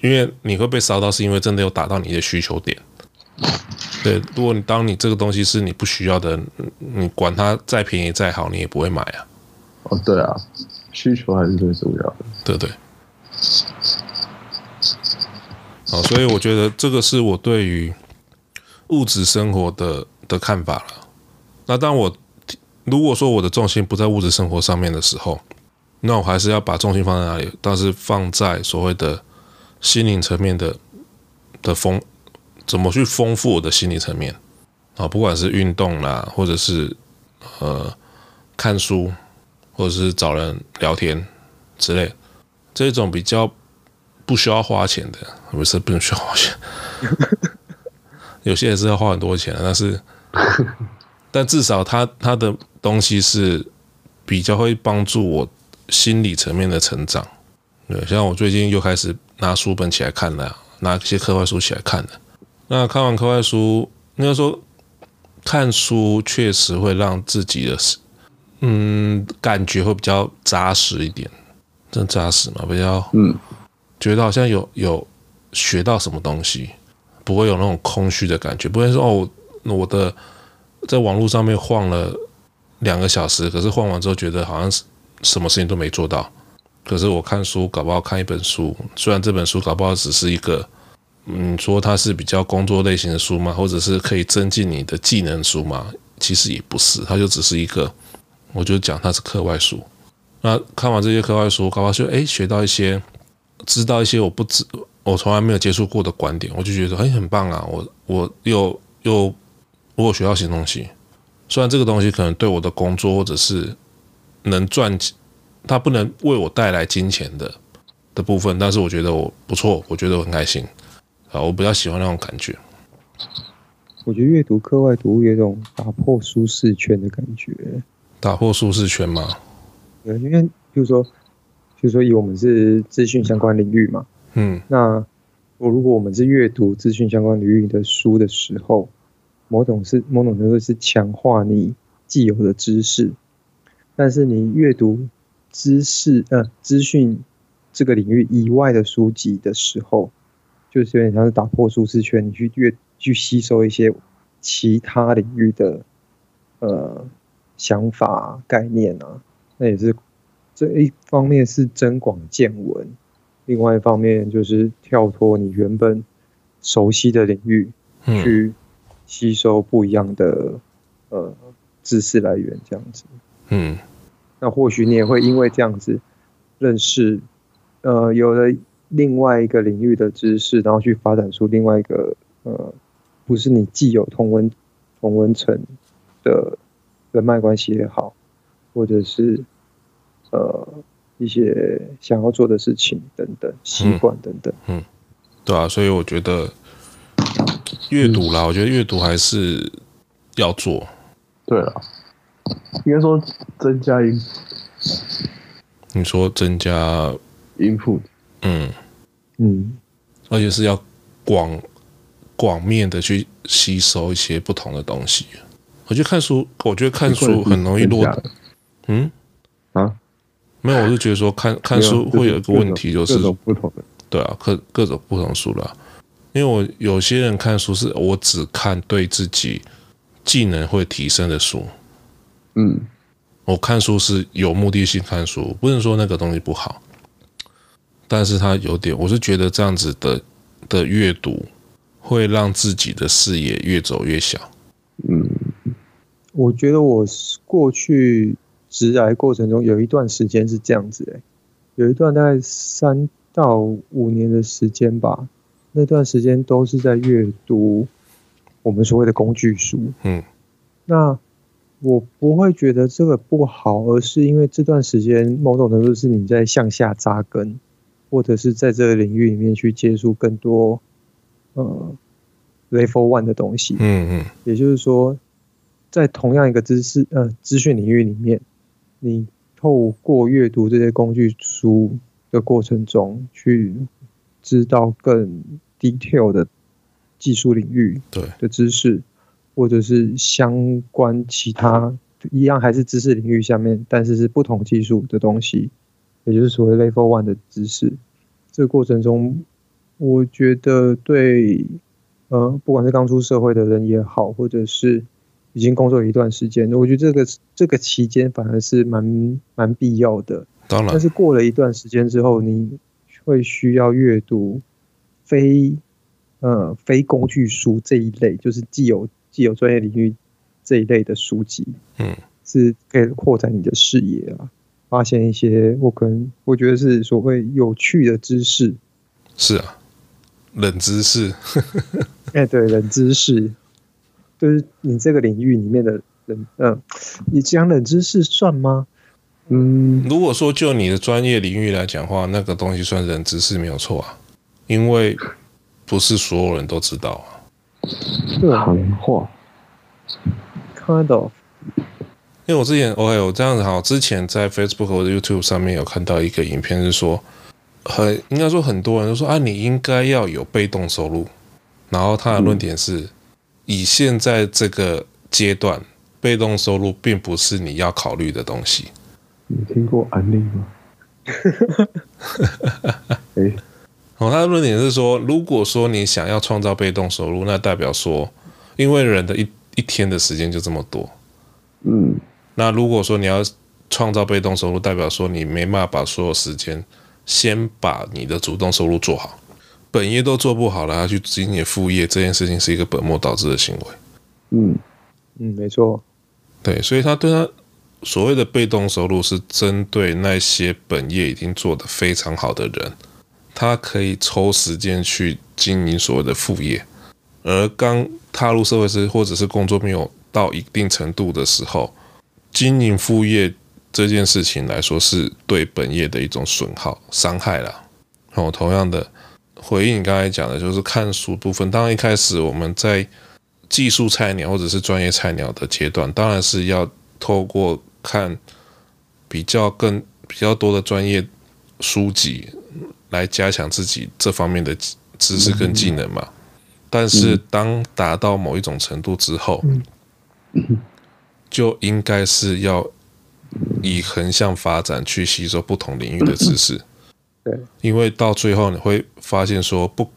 因为你会被烧到，是因为真的有打到你的需求点。对，如果你当你这个东西是你不需要的，你管它再便宜再好，你也不会买啊。哦，对啊。需求还是最重要的，对对。好，所以我觉得这个是我对于物质生活的的看法了。那当我如果说我的重心不在物质生活上面的时候，那我还是要把重心放在哪里？但是放在所谓的心灵层面的的丰，怎么去丰富我的心理层面啊？不管是运动啦，或者是呃看书。或者是找人聊天之类，这种比较不需要花钱的，不是不需要花钱，有些也是要花很多钱，但是，但至少他他的东西是比较会帮助我心理层面的成长。对，像我最近又开始拿书本起来看了，拿一些课外书起来看了。那看完课外书，应该说看书确实会让自己的。嗯，感觉会比较扎实一点，真扎实嘛，比较嗯，觉得好像有有学到什么东西，不会有那种空虚的感觉，不会说哦，我的在网络上面晃了两个小时，可是晃完之后觉得好像是什么事情都没做到。可是我看书，搞不好看一本书，虽然这本书搞不好只是一个，嗯，说它是比较工作类型的书嘛，或者是可以增进你的技能书嘛，其实也不是，它就只是一个。我就讲它是课外书，那看完这些课外书，搞不好就诶学到一些，知道一些我不知我从来没有接触过的观点，我就觉得诶很棒啊！我我又又我有学到新东西，虽然这个东西可能对我的工作或者是能赚钱，它不能为我带来金钱的的部分，但是我觉得我不错，我觉得我很开心啊！我比较喜欢那种感觉。我觉得阅读课外读物有一种打破舒适圈的感觉。打破舒适圈吗？对，因为比如说，比如说以我们是资讯相关领域嘛，嗯，那我如果我们是阅读资讯相关领域的书的时候，某种是某种程度是强化你既有的知识，但是你阅读知识呃资讯这个领域以外的书籍的时候，就是有点像是打破舒适圈，你去阅去吸收一些其他领域的呃。想法概念啊，那也是这一方面是增广见闻，另外一方面就是跳脱你原本熟悉的领域，去吸收不一样的呃知识来源，这样子。嗯，那或许你也会因为这样子认识，呃，有了另外一个领域的知识，然后去发展出另外一个呃，不是你既有同温同温层的。人脉关系也好，或者是呃一些想要做的事情等等习惯等等嗯，嗯，对啊，所以我觉得阅读啦，嗯、我觉得阅读还是要做。对啊，应该说增加音，你说增加 input，嗯嗯，而且是要广广面的去吸收一些不同的东西。我觉得看书，我觉得看书很容易落。嗯啊，没有，我是觉得说看看书会有一个问题，就是各种不同的。对啊，各各种不同书啦。因为我有些人看书是我只看对自己技能会提升的书。嗯，我看书是有目的性看书，不能说那个东西不好，但是它有点，我是觉得这样子的的阅读会让自己的视野越走越小。嗯。我觉得我过去直来过程中有一段时间是这样子，哎，有一段大概三到五年的时间吧，那段时间都是在阅读我们所谓的工具书。嗯，那我不会觉得这个不好，而是因为这段时间某种程度是你在向下扎根，或者是在这个领域里面去接触更多呃 level one 的东西。嗯嗯，也就是说，在同样一个知识呃资讯领域里面，你。透过阅读这些工具书的过程中，去知道更 detail 的技术领域对的知识，或者是相关其他一样还是知识领域下面，但是是不同技术的东西，也就是所谓 level one 的知识。这个过程中，我觉得对呃，不管是刚出社会的人也好，或者是已经工作一段时间，我觉得这个这个期间反而是蛮蛮必要的。当然，但是过了一段时间之后，你会需要阅读非呃非工具书这一类，就是既有既有专业领域这一类的书籍，嗯，是可以扩展你的视野啊，发现一些我可能我觉得是所谓有趣的知识。是啊，冷知识。哎、欸，对，冷知识。就是你这个领域里面的人，嗯、呃，你讲冷知识算吗？嗯，如果说就你的专业领域来讲的话，那个东西算冷知识没有错啊，因为不是所有人都知道啊。这个行话，kind of。因为我之前，OK，我这样子好，之前在 Facebook 或者 YouTube 上面有看到一个影片，是说很应该说很多人都说啊，你应该要有被动收入，然后他的论点是。嗯以现在这个阶段，被动收入并不是你要考虑的东西。你听过安利吗？哎，哦，他的论点是说，如果说你想要创造被动收入，那代表说，因为人的一一天的时间就这么多，嗯，那如果说你要创造被动收入，代表说你没办法把所有时间先把你的主动收入做好。本业都做不好了，他去经营副业，这件事情是一个本末倒置的行为。嗯嗯，没错。对，所以他对他所谓的被动收入是针对那些本业已经做得非常好的人，他可以抽时间去经营所谓的副业。而刚踏入社会时，或者是工作没有到一定程度的时候，经营副业这件事情来说，是对本业的一种损耗、伤害了。哦，同样的。回应你刚才讲的，就是看书部分。当然，一开始我们在技术菜鸟或者是专业菜鸟的阶段，当然是要透过看比较更比较多的专业书籍来加强自己这方面的知识跟技能嘛。但是，当达到某一种程度之后，就应该是要以横向发展去吸收不同领域的知识。对，因为到最后你会发现说不，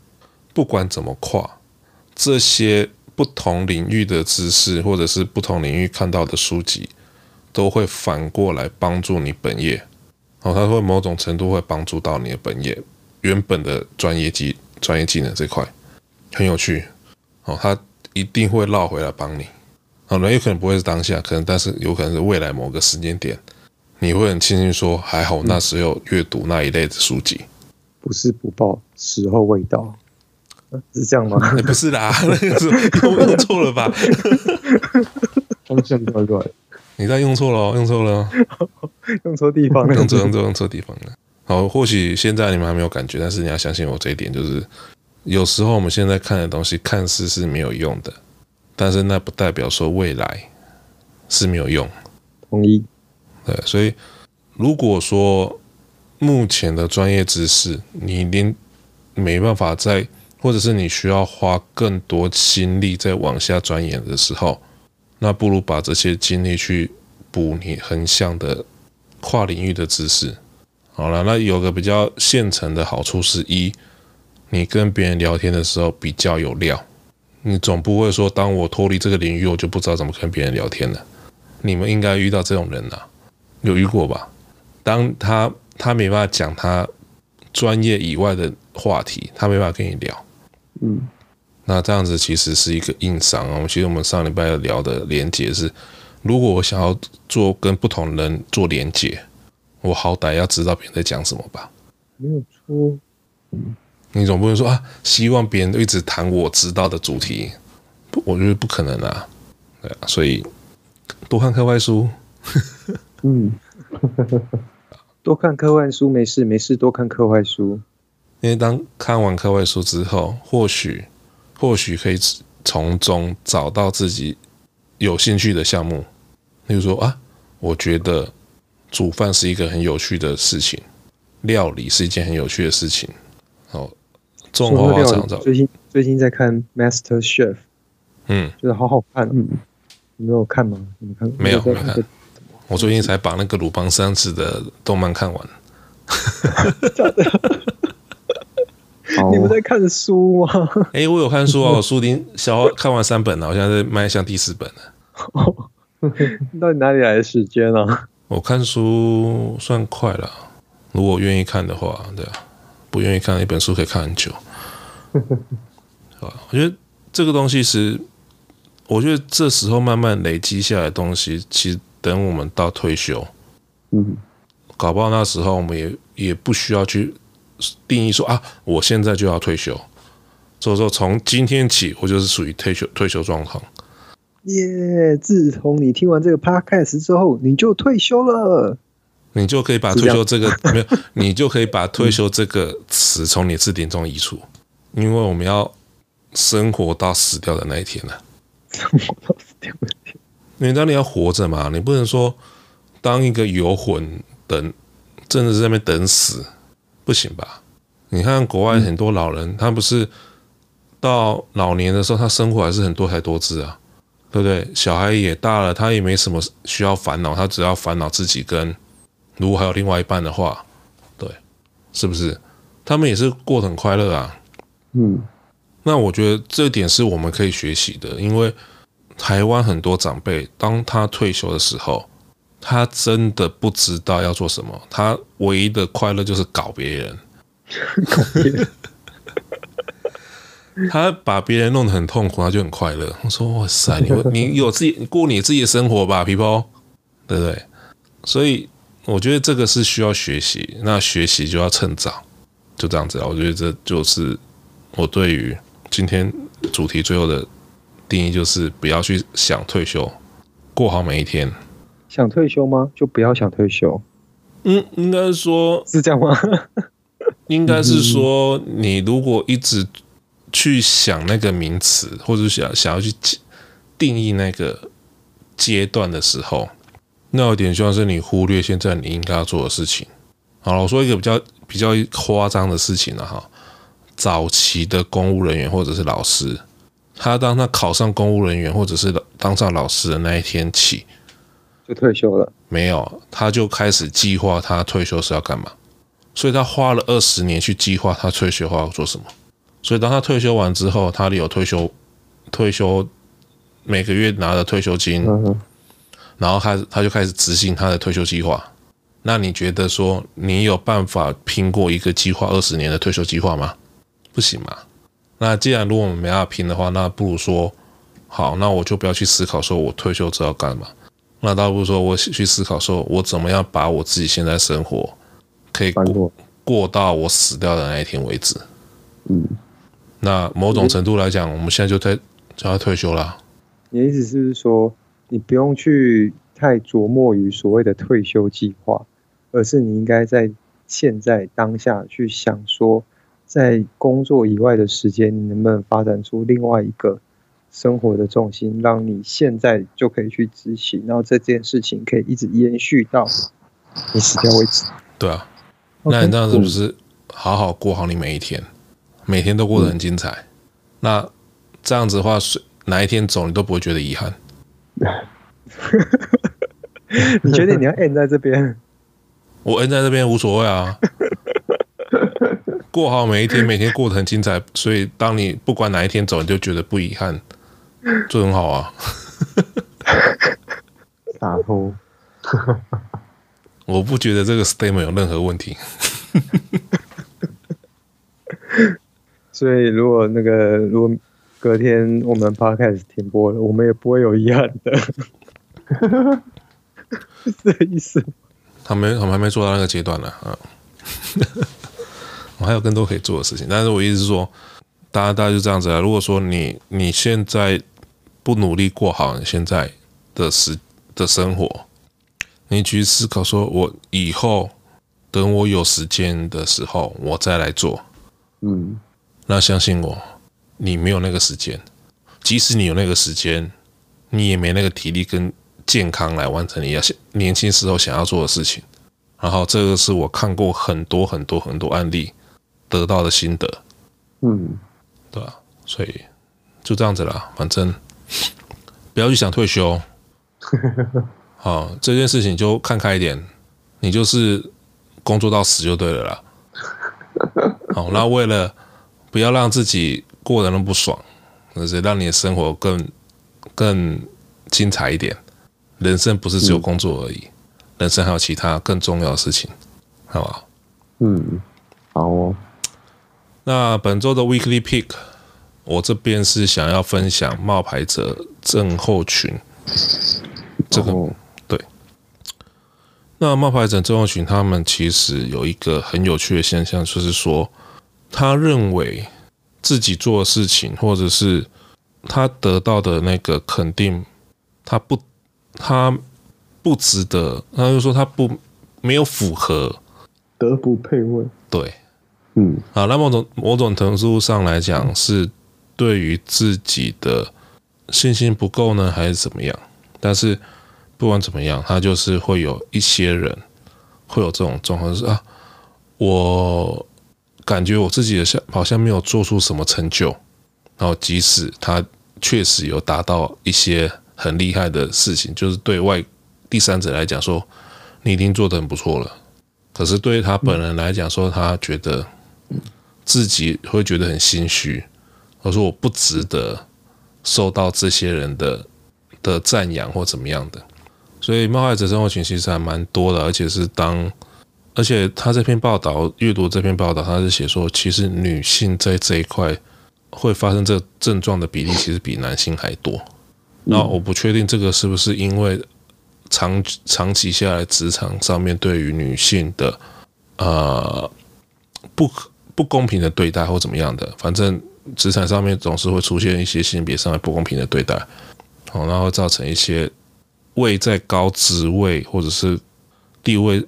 不管怎么跨，这些不同领域的知识，或者是不同领域看到的书籍，都会反过来帮助你本业。哦，它会某种程度会帮助到你的本业原本的专业技专业技能这块，很有趣。哦，它一定会绕回来帮你。哦，那有可能不会是当下，可能但是有可能是未来某个时间点。你会很庆幸说，还好那时候阅读那一类的书籍，不是不报，时候未到，是这样吗？不是啦，那个是用用错了吧？方向怪怪，你在用错了，用错了，用错地方了，用错用错用错地方了。好，或许现在你们还没有感觉，但是你要相信我这一点，就是有时候我们现在看的东西看似是没有用的，但是那不代表说未来是没有用。同意。对，所以如果说目前的专业知识你连没办法在，或者是你需要花更多心力在往下钻研的时候，那不如把这些精力去补你横向的跨领域的知识。好了，那有个比较现成的好处是一，你跟别人聊天的时候比较有料，你总不会说当我脱离这个领域，我就不知道怎么跟别人聊天了。你们应该遇到这种人啊。有遇过吧？当他他没办法讲他专业以外的话题，他没办法跟你聊。嗯，那这样子其实是一个硬伤啊。其实我们上礼拜聊的连接是，如果我想要做跟不同人做连接，我好歹要知道别人在讲什么吧？没有错。你总不能说啊，希望别人一直谈我知道的主题，我觉得不可能啊。对啊，所以多看课外书。嗯，多看课外书没事没事，多看课外书。因为当看完课外书之后，或许或许可以从中找到自己有兴趣的项目。例如说啊，我觉得煮饭是一个很有趣的事情，料理是一件很有趣的事情。哦，中华料理最近最近在看 Master Chef，嗯，觉得好好看。嗯，你没有看吗？你看没有没有看。我最近才把那个鲁邦三世的动漫看完。你们在看书吗？哎、欸，我有看书哦，书已经小看完三本了，我现在在迈向第四本了。哦，到底哪里来的时间啊？我看书算快了，如果愿意看的话，对啊，不愿意看一本书可以看很久。啊，我觉得这个东西是，我觉得这时候慢慢累积下来的东西，其实等我们到退休，嗯，搞不好那时候我们也也不需要去。定义说啊，我现在就要退休，所以说从今天起，我就是属于退休退休状况。耶、yeah！自从你听完这个 podcast 之后，你就退休了，你就可以把退休这个这没有，你就可以把退休这个词从你字典中移除，因为我们要生活到死掉的那一天了。生活到死掉的那天，因为当你要活着嘛，你不能说当一个游魂等，真的是在那边等死。不行吧？你看国外很多老人，嗯、他不是到老年的时候，他生活还是很多才多姿啊，对不对？小孩也大了，他也没什么需要烦恼，他只要烦恼自己跟如果还有另外一半的话，对，是不是？他们也是过得很快乐啊。嗯，那我觉得这点是我们可以学习的，因为台湾很多长辈，当他退休的时候。他真的不知道要做什么，他唯一的快乐就是搞别人，搞别人。他把别人弄得很痛苦，他就很快乐。我说：“哇塞，你你有自己你过你自己的生活吧，people，对不对？”所以我觉得这个是需要学习，那学习就要趁早，就这样子啊。我觉得这就是我对于今天主题最后的定义，就是不要去想退休，过好每一天。想退休吗？就不要想退休。嗯，应该说是这样吗？应该是说，你如果一直去想那个名词，或者想想要去定义那个阶段的时候，那有点像是你忽略现在你应该要做的事情。好了，我说一个比较比较夸张的事情了哈。早期的公务人员或者是老师，他当他考上公务人员或者是当上老师的那一天起。就退休了？没有，他就开始计划他退休是要干嘛，所以他花了二十年去计划他退休后要做什么。所以当他退休完之后，他有退休退休每个月拿的退休金，然后他他就开始执行他的退休计划。那你觉得说你有办法拼过一个计划二十年的退休计划吗？不行嘛。那既然如果我们没办法拼的话，那不如说好，那我就不要去思考说我退休之后要干嘛。那倒不如说，我去思考说，我怎么样把我自己现在生活可以过过到我死掉的那一天为止。嗯，那某种程度来讲，我们现在就退就要退休了。你的意思是说，你不用去太琢磨于所谓的退休计划，而是你应该在现在当下去想说，在工作以外的时间，你能不能发展出另外一个？生活的重心，让你现在就可以去执行，然后这件事情可以一直延续到你死掉为止。对啊，那你这样是不是好好过好你每一天，每天都过得很精彩？嗯、那这样子的话，哪一天走你都不会觉得遗憾。你觉得你要 end 在这边？我 end 在这边无所谓啊。过好每一天，每天过得很精彩，所以当你不管哪一天走，你就觉得不遗憾。这很好啊，打通。我不觉得这个 statement 有任何问题。所以，如果那个如果隔天我们 podcast 停播了，我们也不会有遗憾的。是这个意思。他没，我们还没做到那个阶段呢，啊，我还有更多可以做的事情。但是我意思是说，大家大家就这样子啊。如果说你你现在不努力过好你现在的时的生活，你去思考说，我以后等我有时间的时候，我再来做。嗯，那相信我，你没有那个时间。即使你有那个时间，你也没那个体力跟健康来完成你要年轻时候想要做的事情。然后这个是我看过很多很多很多案例得到的心得。嗯，对吧？所以就这样子啦，反正不要去想退休。好，这件事情就看开一点，你就是工作到死就对了啦。好，那为了不要让自己过得那么不爽。而是让你的生活更更精彩一点。人生不是只有工作而已，嗯、人生还有其他更重要的事情，好不好？嗯，好哦。那本周的 Weekly Pick，我这边是想要分享冒牌者症候群。这个、哦、对。那冒牌者症候群，他们其实有一个很有趣的现象，就是说，他认为。自己做的事情，或者是他得到的那个肯定，他不，他不值得。他就说他不没有符合，德不配位。对，嗯，啊，那某种某种程度上来讲，是对于自己的信心不够呢，还是怎么样？但是不管怎么样，他就是会有一些人会有这种状况，是啊，我。感觉我自己的像好像没有做出什么成就，然后即使他确实有达到一些很厉害的事情，就是对外第三者来讲说你已经做得很不错了，可是对于他本人来讲说，他觉得自己会觉得很心虚，我说我不值得受到这些人的的赞扬或怎么样的，所以冒害者症候群其实还蛮多的，而且是当。而且他这篇报道，阅读这篇报道，他是写说，其实女性在这一块会发生这个症状的比例，其实比男性还多。那我不确定这个是不是因为长长期下来职场上面对于女性的呃不不公平的对待或怎么样的，反正职场上面总是会出现一些性别上的不公平的对待，好，然后造成一些位在高职位或者是地位。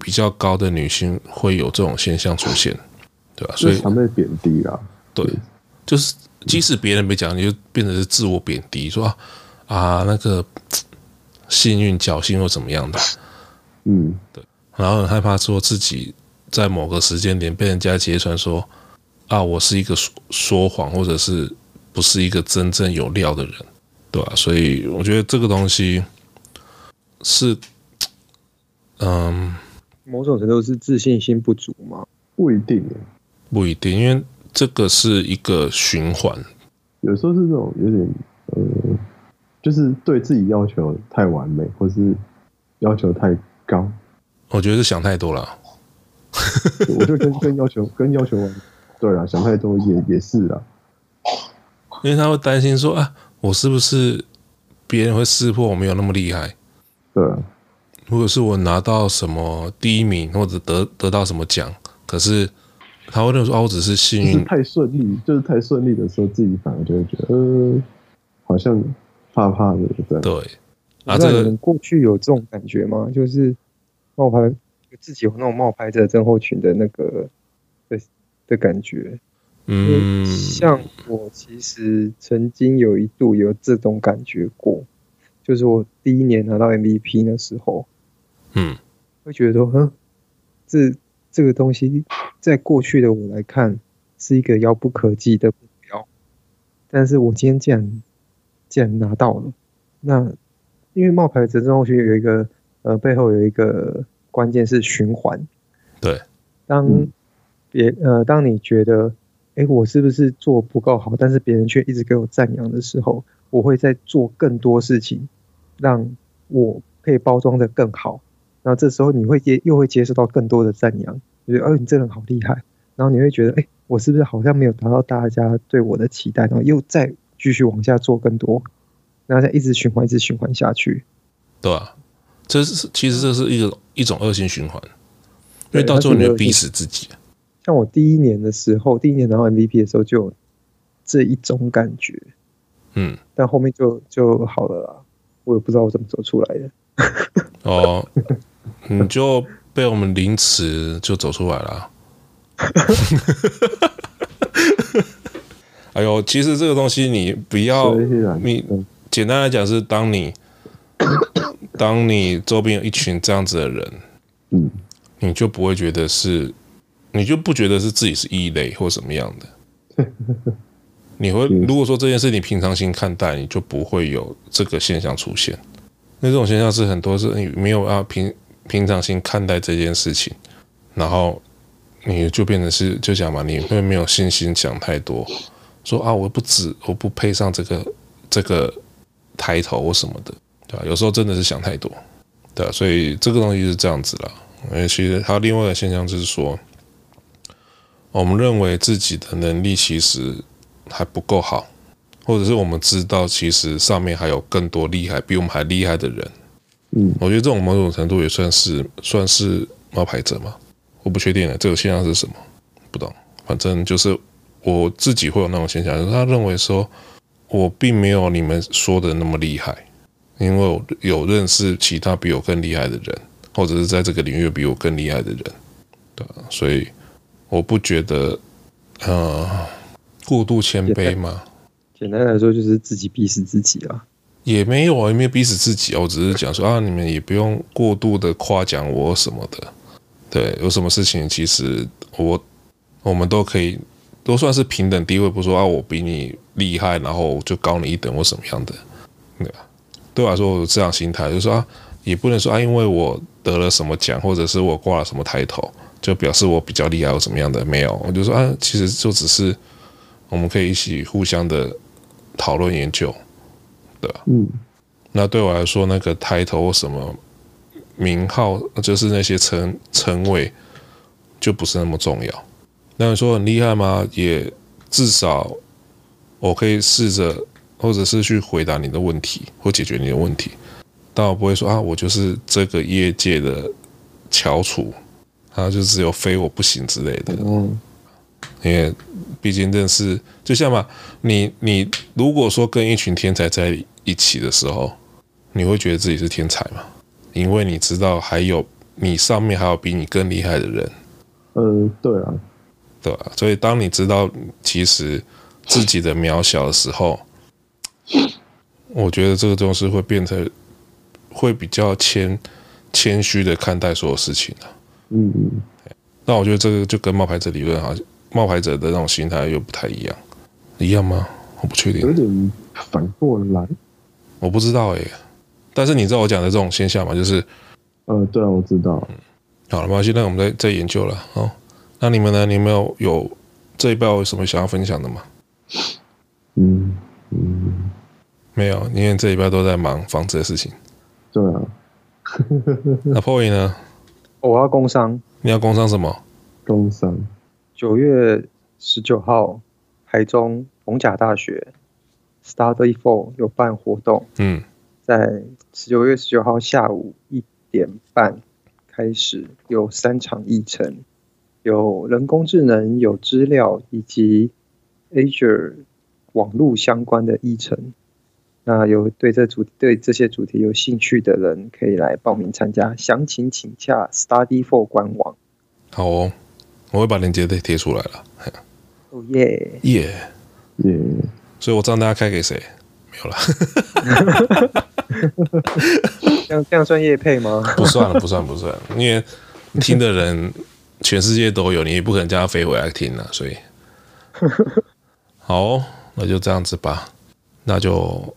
比较高的女性会有这种现象出现，对吧？所以常被贬低啊。对，就是即使别人没讲，你就变成是自我贬低，说啊那个幸运侥幸或怎么样的，嗯，对。然后很害怕说自己在某个时间点被人家揭穿说啊，我是一个说说谎或者是不是一个真正有料的人，对吧？所以我觉得这个东西是，嗯。某种程度是自信心不足吗？不一定，不一定，因为这个是一个循环。有时候是这种有点呃，就是对自己要求太完美，或是要求太高。我觉得是想太多了。我就跟跟要求跟要求完，对啊，想太多也也是啊。因为他会担心说啊，我是不是别人会识破我没有那么厉害？对啊。如果是我拿到什么第一名，或者得得到什么奖，可是他会认为说啊，我只是幸运，太顺利，就是太顺利的时候，自己反而就会觉得，呃，好像怕怕的这样。对，啊，这个过去有这种感觉吗？就是冒牌，自己有那种冒牌者症候群的那个的的感觉。嗯，像我其实曾经有一度有这种感觉过，就是我第一年拿到 MVP 的时候。嗯，会觉得说，哼，这这个东西在过去的我来看是一个遥不可及的目标，但是我今天竟然竟然拿到了，那因为冒牌者症候群有一个呃背后有一个关键是循环，对，当别呃当你觉得，哎，我是不是做不够好，但是别人却一直给我赞扬的时候，我会在做更多事情，让我可以包装的更好。然后这时候你会接又会接受到更多的赞扬，觉得哦，你这人好厉害。然后你会觉得哎，我是不是好像没有达到大家对我的期待？然后又再继续往下做更多，然后再一直循环，一直循环下去。对啊，这是其实这是一个一种恶性循环，因为到最后你会逼死自己。像我第一年的时候，第一年拿 MVP 的时候就有这一种感觉，嗯，但后面就就好了啦。我也不知道我怎么走出来的。哦，你就被我们凌迟就走出来了。哎呦，其实这个东西你不要，你简单来讲是，当你当你周边有一群这样子的人，嗯，你就不会觉得是，你就不觉得是自己是异类或什么样的。你会如果说这件事你平常心看待，你就不会有这个现象出现。那这种现象是很多是你没有啊平平常心看待这件事情，然后你就变成是就讲嘛，你会没有信心想太多，说啊我不止，我不配上这个这个抬头或什么的，对吧？有时候真的是想太多，对吧？所以这个东西是这样子了。因为其实还有另外一个现象就是说，我们认为自己的能力其实还不够好。或者是我们知道，其实上面还有更多厉害、比我们还厉害的人。嗯，我觉得这种某种程度也算是算是冒牌者嘛。我不确定了，这个现象是什么，不懂。反正就是我自己会有那种现象，就是他认为说我并没有你们说的那么厉害，因为我有认识其他比我更厉害的人，或者是在这个领域比我更厉害的人，对，所以我不觉得呃过度谦卑嘛。简单来说，就是自己逼死自己啊！也没有啊，也没有逼死自己啊。我只是讲说啊，你们也不用过度的夸奖我什么的。对，有什么事情，其实我我们都可以都算是平等地位，不说啊，我比你厉害，然后就高你一等或什么样的。对啊，对我来说，我有这样心态，就是说啊，也不能说啊，因为我得了什么奖，或者是我挂了什么抬头，就表示我比较厉害或什么样的。没有，我就说啊，其实就只是我们可以一起互相的。讨论研究，对吧？嗯，那对我来说，那个抬头什么名号，就是那些称称谓，就不是那么重要。那你说很厉害吗？也至少我可以试着，或者是去回答你的问题，或解决你的问题。但我不会说啊，我就是这个业界的翘楚，啊，就只有非我不行之类的。嗯，因为。毕竟认识，就像嘛，你你如果说跟一群天才在一起的时候，你会觉得自己是天才吗？因为你知道还有你上面还有比你更厉害的人。嗯，对啊，对啊？所以当你知道其实自己的渺小的时候，我觉得这个东西会变成会比较谦谦虚的看待所有事情的。嗯嗯。那我觉得这个就跟冒牌者理论好像。冒牌者的那种心态又不太一样，一样吗？我不确定。有点反过来，我不知道哎、欸。但是你知道我讲的这种现象吗？就是，呃，对啊，我知道。嗯、好了，没关系，那我们再再研究了哦。那你们呢？你们有有这一包有什么想要分享的吗？嗯嗯，没有，因为这礼拜都在忙房子的事情。对啊。那 Poy 呢？我要工商。你要工商什么？工商。九月十九号，台中逢甲大学 Study For 有办活动。嗯，在十九月十九号下午一点半开始，有三场议程，有人工智能、有资料以及 Azure 网络相关的议程。那有对这主对这些主题有兴趣的人，可以来报名参加。详情请洽 Study For 官网。好哦。我会把链接都贴出来了。哦耶耶耶！所以我知道大家开给谁？没有了。这样这样算业配吗？不算了，不算不算，因为听的人全世界都有，你也不可能叫他飞回来听了，所以 好、哦，那就这样子吧，那就